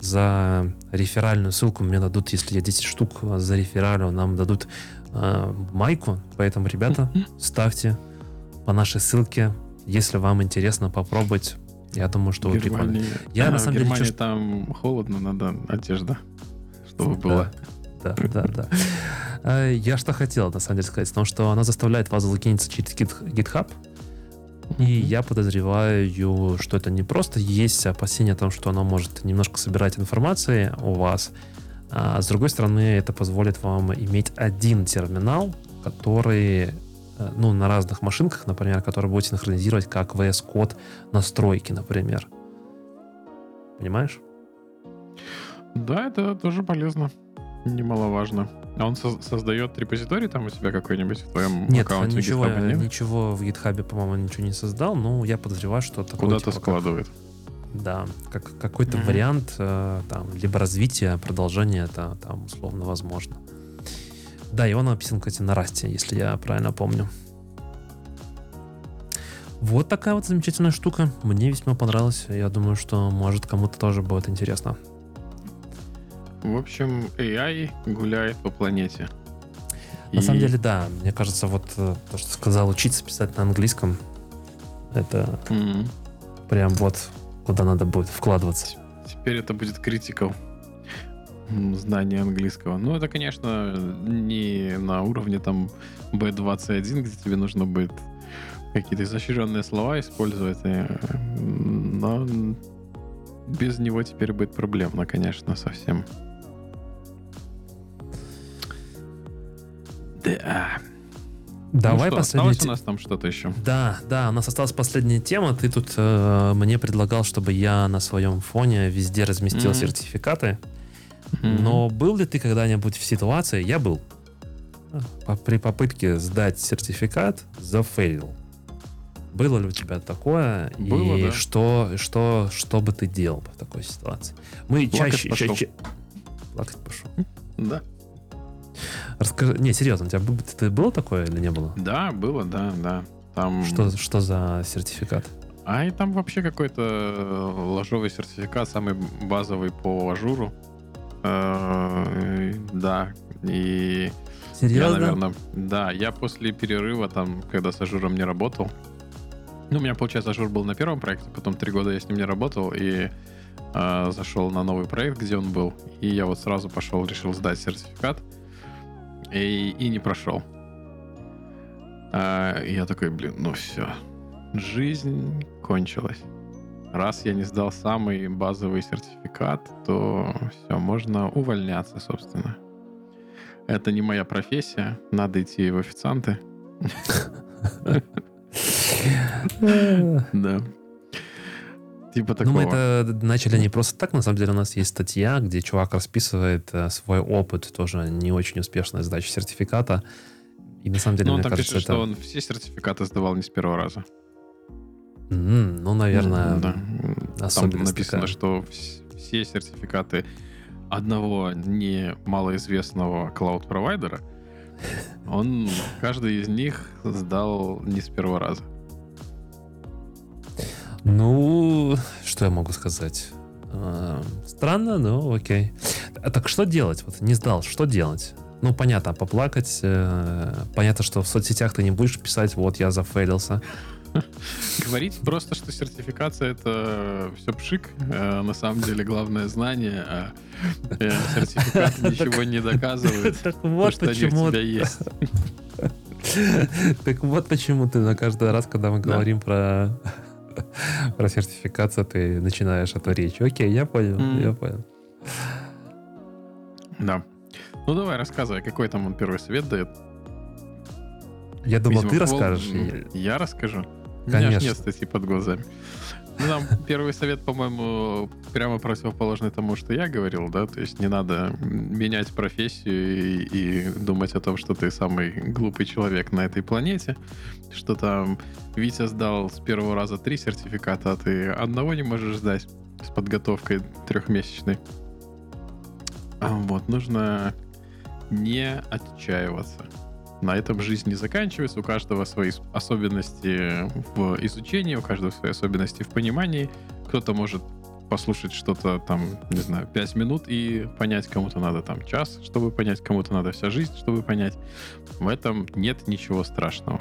за реферальную ссылку мне дадут, если я 10 штук за рефералю, нам дадут э, майку. Поэтому, ребята, ставьте по нашей ссылке, если вам интересно попробовать. Я думаю, что вы прикольно. Я а, на самом в Германии деле... там холодно, надо одежда, чтобы было. Да, да, да. А, я что хотел, на самом деле, сказать, потому что она заставляет вас залогиниться через GitHub, и я подозреваю, что это не просто есть опасение о том, что оно может немножко собирать информации у вас, а с другой стороны, это позволит вам иметь один терминал, который э, ну, на разных машинках, например, который будет синхронизировать как VS Code настройки, например. Понимаешь? Да, это тоже полезно. Немаловажно. А он со- создает репозиторий там у себя какой-нибудь в твоем нет, аккаунте? Ничего, GitHub, нет, ничего в GitHub, по-моему, ничего не создал, но я подозреваю, что такое... Куда-то типа, складывает. Как, да, как, какой-то mm-hmm. вариант э, там, либо развития, продолжения, это там условно возможно. Да, и он написан, кстати, на расте, если я правильно помню. Вот такая вот замечательная штука. Мне весьма понравилась. Я думаю, что может кому-то тоже будет интересно. В общем, AI гуляет по планете. На и... самом деле, да. Мне кажется, вот э, то, что сказал, учиться писать на английском, это mm-hmm. прям вот куда надо будет вкладываться. Теперь это будет критикал знание английского. Ну, это, конечно, не на уровне там B21, где тебе нужно будет какие-то изощренные слова использовать, но без него теперь будет проблемно, конечно, совсем. Да. Давай ну что, последний... у нас там что-то еще? Да, да, у нас осталась последняя тема. Ты тут э, мне предлагал, чтобы я на своем фоне везде разместил mm-hmm. сертификаты. Mm-hmm. Но был ли ты когда-нибудь в ситуации, я был, при попытке сдать сертификат, зафейлил? Было ли у тебя такое? Было, и да. что, что, что бы ты делал в такой ситуации? Мы Плакать чаще, пошел. чаще... Плакать пошел. Да. Расскажи, не, серьезно, у тебя ты, было такое или не было? Да, было, да, да. Там... Что, что за сертификат? А и там вообще какой-то э, ложовый сертификат, самый базовый по Azure у. Э, да, и... Серьезно? Я, наверное, да, я после перерыва там, когда с Azure ом не работал, ну, у меня, получается, Azure был на первом проекте, потом три года я с ним не работал, и э, зашел на новый проект, где он был, и я вот сразу пошел, решил сдать сертификат, и, и не прошел. А, и я такой, блин, ну все, жизнь кончилась. Раз я не сдал самый базовый сертификат, то все, можно увольняться, собственно. Это не моя профессия, надо идти в официанты. Да. Типа такого. Ну, мы это начали не просто так. На самом деле у нас есть статья, где чувак расписывает э, свой опыт, тоже не очень успешной сдачи сертификата. И на самом деле, Ну, он мне там кажется, пишет, это... что он все сертификаты сдавал не с первого раза. М, ну, наверное, Да. Там написано, такая. что вс- все сертификаты одного не малоизвестного клауд-провайдера, он каждый из них сдал не с первого раза. Ну, что я могу сказать? Э, Странно, но окей. А так что делать? Вот не сдал, что делать? Ну, понятно, поплакать. э, Понятно, что в соцсетях ты не будешь писать, вот, я зафейлился. Говорить просто, что сертификация это все пшик, э, на самом деле главное знание, а э, сертификат ничего не доказывает. Так вот почему... есть. Так вот почему ты на каждый раз, когда мы говорим про про сертификацию, ты начинаешь эту речь. Окей, я понял, я понял. Да. Ну давай, рассказывай, какой там он первый совет дает. Я думал, Видимо, ты пол- расскажешь. Я расскажу. У меня Конечно. нет под глазами. Ну, там первый совет, по-моему, прямо противоположный тому, что я говорил, да, то есть не надо менять профессию и, и думать о том, что ты самый глупый человек на этой планете, что там Витя сдал с первого раза три сертификата, а ты одного не можешь сдать с подготовкой трехмесячной. А Вот, нужно не отчаиваться. На этом жизнь не заканчивается, у каждого свои особенности в изучении, у каждого свои особенности в понимании. Кто-то может послушать что-то там, не знаю, 5 минут и понять, кому-то надо там час, чтобы понять, кому-то надо вся жизнь, чтобы понять. В этом нет ничего страшного.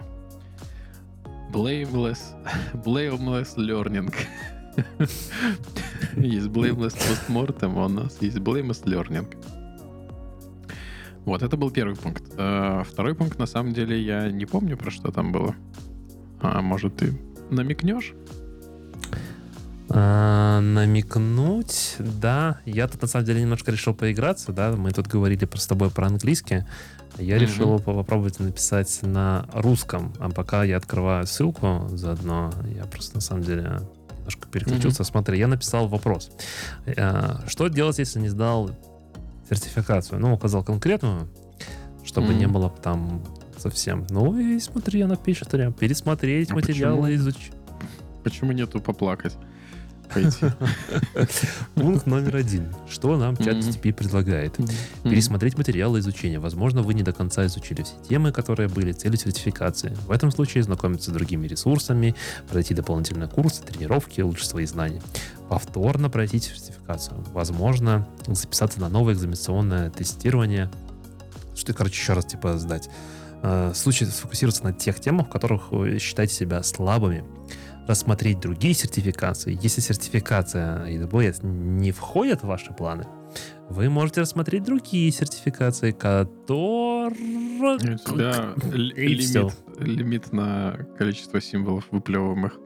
Blameless, blameless learning. Есть blameless postmortem, а у нас есть blameless learning. Вот, это был первый пункт. Э, Второй пункт, на самом деле, я не помню, про что там было. А может, ты намекнешь? А, намекнуть, да. Я тут на самом деле немножко решил поиграться, да. Мы тут говорили про с тобой про английский. Я Мгм. решил по- попробовать написать на русском. А пока я открываю ссылку заодно, я просто на самом деле немножко переключился. Смотри, я написал вопрос. Э, Что делать, если не сдал сертификацию? Ну, указал конкретную, чтобы Мгм. не было там совсем. Ну и смотри, она пишет прям пересмотреть А материалы, изучить. Почему нету поплакать? Пойти. Пункт номер один. Что нам чат. GTP предлагает? Пересмотреть материалы изучения. Возможно, вы не до конца изучили все темы, которые были целью сертификации. В этом случае знакомиться с другими ресурсами, пройти дополнительные курсы, тренировки, улучшить свои знания. Повторно пройти сертификацию. Возможно, записаться на новое экзаменационное тестирование. Что, короче, еще раз типа сдать. Э, В случае сфокусироваться на тех темах, в которых вы считаете себя слабыми. Рассмотреть другие сертификации. Если сертификация AWS не входит в ваши планы, вы можете рассмотреть другие сертификации, которые... Всё. лимит, лимит на количество символов выплевываемых.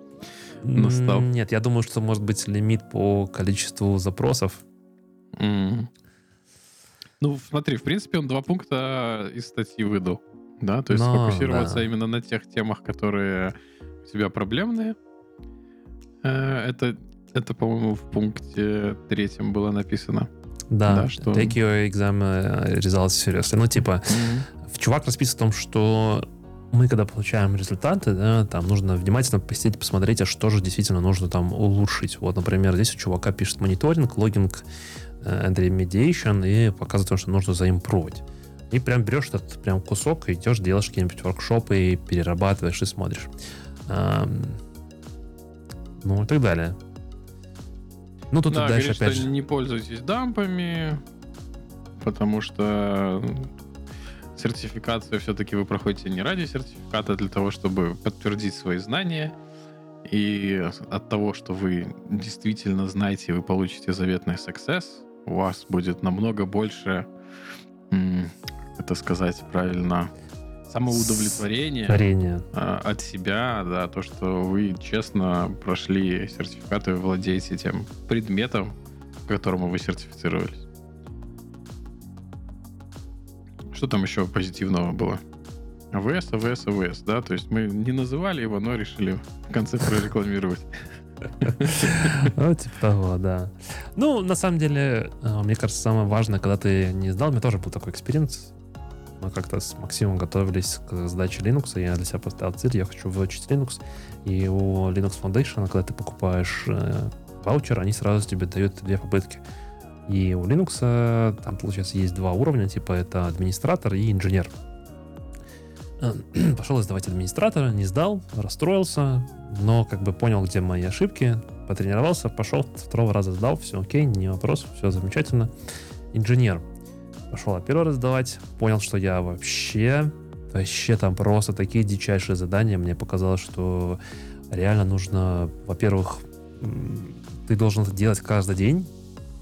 настал. Нет, я думаю, что может быть лимит по количеству запросов. М. Ну, смотри, в принципе, он два пункта из статьи выдал. Да, то есть Но, сфокусироваться да. именно на тех темах, которые у тебя проблемные. Э, Это, это, по-моему, в пункте третьем было написано. Да, Да, что- take your exam uh, results seriously. Ну, типа, в чувак расписывает о том, что мы, когда получаем результаты, да, там нужно внимательно посидеть, посмотреть, а что же действительно нужно там улучшить. Вот, например, здесь у чувака пишет мониторинг, логинг э, and remediation и показывает, что нужно заимпровить. И прям берешь этот прям кусок идешь, делаешь какие-нибудь воркшопы и перерабатываешь и смотришь. Ну и так далее. Ну, тут да, дальше говорит, опять что же... не пользуйтесь дампами, потому что сертификацию все-таки вы проходите не ради сертификата, а для того, чтобы подтвердить свои знания. И от того, что вы действительно знаете, вы получите заветный success, у вас будет намного больше, это сказать правильно, самоудовлетворение Творение. а, от себя, да, то, что вы честно прошли сертификаты, владеете тем предметом, к которому вы сертифицировались. Что там еще позитивного было? АВС, АВС, АВС, да? То есть мы не называли его, но решили в конце прорекламировать. Ну, типа того, да. Ну, на самом деле, э, мне кажется, самое важное, когда ты не сдал, у меня тоже был такой experience. Мы как-то с Максимом готовились к сдаче Linux, и я для себя поставил цель, я хочу выучить Linux. И у Linux Foundation, когда ты покупаешь э, ваучер, они сразу тебе дают две попытки. И у Linux э, там, получается, есть два уровня, типа это администратор и инженер. Пошел сдавать администратора, не сдал, расстроился, но как бы понял, где мои ошибки, потренировался, пошел, второго раза сдал, все окей, не вопрос, все замечательно. Инженер. Пошел я первый раз сдавать, понял, что я вообще, вообще там просто такие дичайшие задания. Мне показалось, что реально нужно, во-первых, ты должен это делать каждый день,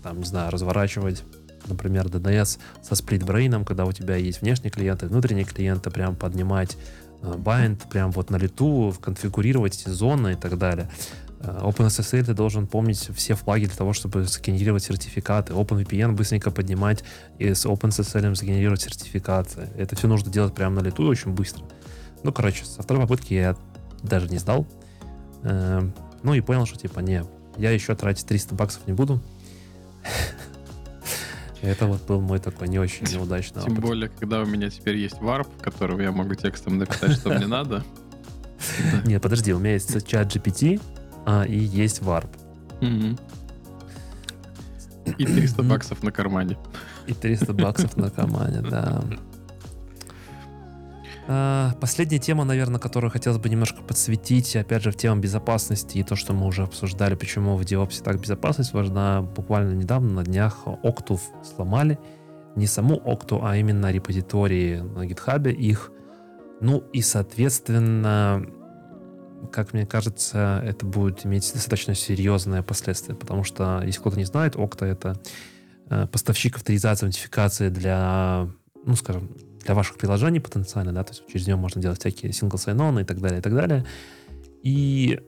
там, не знаю, разворачивать, например, DNS со сплитбрейном, когда у тебя есть внешние клиенты, внутренние клиенты, прям поднимать э, bind, прям вот на лету, конфигурировать эти зоны и так далее. Э, OpenSSL ты должен помнить все флаги для того, чтобы сгенерировать сертификаты. OpenVPN быстренько поднимать и с OpenSSL сгенерировать сертификаты. Это все нужно делать прямо на лету очень быстро. Ну, короче, со второй попытки я даже не сдал. Э, Ну и понял, что типа, не, я еще тратить 300 баксов не буду. Это вот был мой такой не очень неудачный Тем опыт. более, когда у меня теперь есть варп, которого я могу текстом написать, что мне надо. Нет, подожди, у меня есть чат GPT, а, и есть Warp. Мгм. И 300 баксов на кармане. И 300 баксов на кармане, да. А, Последняя тема, наверное, которую хотелось бы немножко подсветить, опять же, в тему безопасности и то, что мы уже обсуждали, почему в DevOps так безопасность важна. Буквально недавно на днях Octave сломали. Не саму Octu, а именно репозитории на GitHub их. Ну и, соответственно, как мне кажется, это будет иметь достаточно серьезные последствия, потому что, если кто-то не знает, Okta — это э, поставщик авторизации, аутентификации для, ну, скажем, для ваших приложений потенциально, да, то есть через него можно делать всякие single sign-on и так далее, и так далее. И,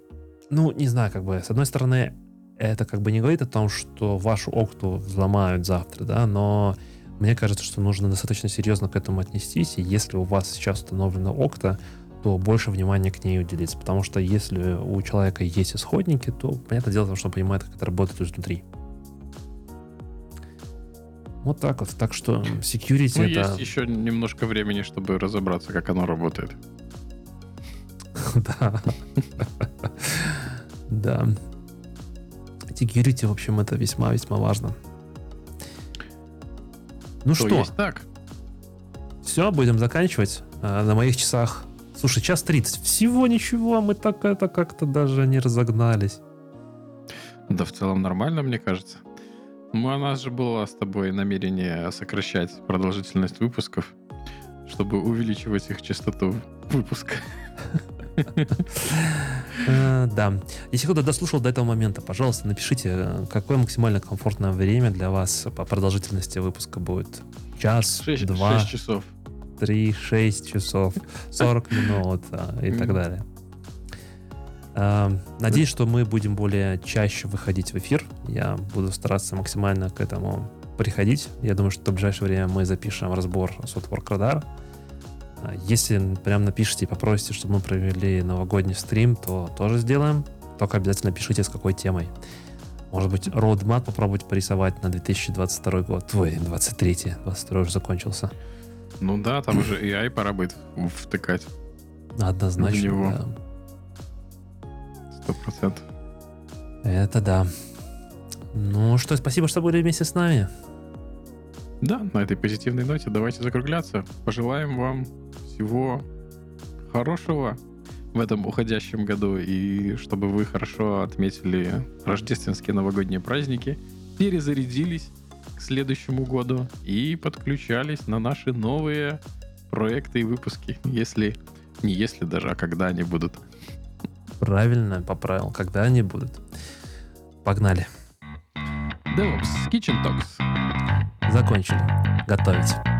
ну, не знаю, как бы, с одной стороны, это как бы не говорит о том, что вашу окту взломают завтра, да, но мне кажется, что нужно достаточно серьезно к этому отнестись, и если у вас сейчас установлена окта, то больше внимания к ней уделиться, потому что если у человека есть исходники, то, понятное дело, что он понимает, как это работает изнутри. Вот так вот. Так что security Ну, это... есть еще немножко времени, чтобы разобраться, как оно работает. Да. Да. Security, в общем, это весьма-весьма важно. Ну То что, так. все, будем заканчивать. А, На моих часах... Слушай, час 30. Всего ничего, мы так это как-то даже не разогнались. Да, в целом нормально, мне кажется. Ну, у нас же было с тобой намерение сокращать продолжительность выпусков, чтобы увеличивать их частоту выпуска. Э, Да. Если кто-то дослушал до этого момента, пожалуйста, напишите, какое максимально комфортное время для вас по продолжительности выпуска будет. Час, 6, два, часов. Три, шесть часов, 40 минут а, и так далее. А, Надеюсь, что мы будем более чаще выходить в эфир. Я буду стараться максимально к этому приходить. Я думаю, что в ближайшее время мы запишем разбор Softwork Radar. А, Если прям напишите и попросите, чтобы мы провели новогодний стрим, то тоже сделаем. Только обязательно пишите, с какой темой. Может быть, roadmap попробовать порисовать на 2022 год. Ой, 23 22 уже закончился. Ну да, там уже AI пора будет втыкать. Однозначно, В него. да. Сто процентов. Это да. Ну что, спасибо, что были вместе с нами. Да, на этой позитивной ноте давайте закругляться. Пожелаем вам всего хорошего в этом уходящем году и чтобы вы хорошо отметили рождественские новогодние праздники, перезарядились к следующему году и подключались на наши новые проекты и выпуски, если не если даже, а когда они будут. Правильно поправил, когда они будут. Погнали. DevOps Kitchen Talks. Закончили. Готовить.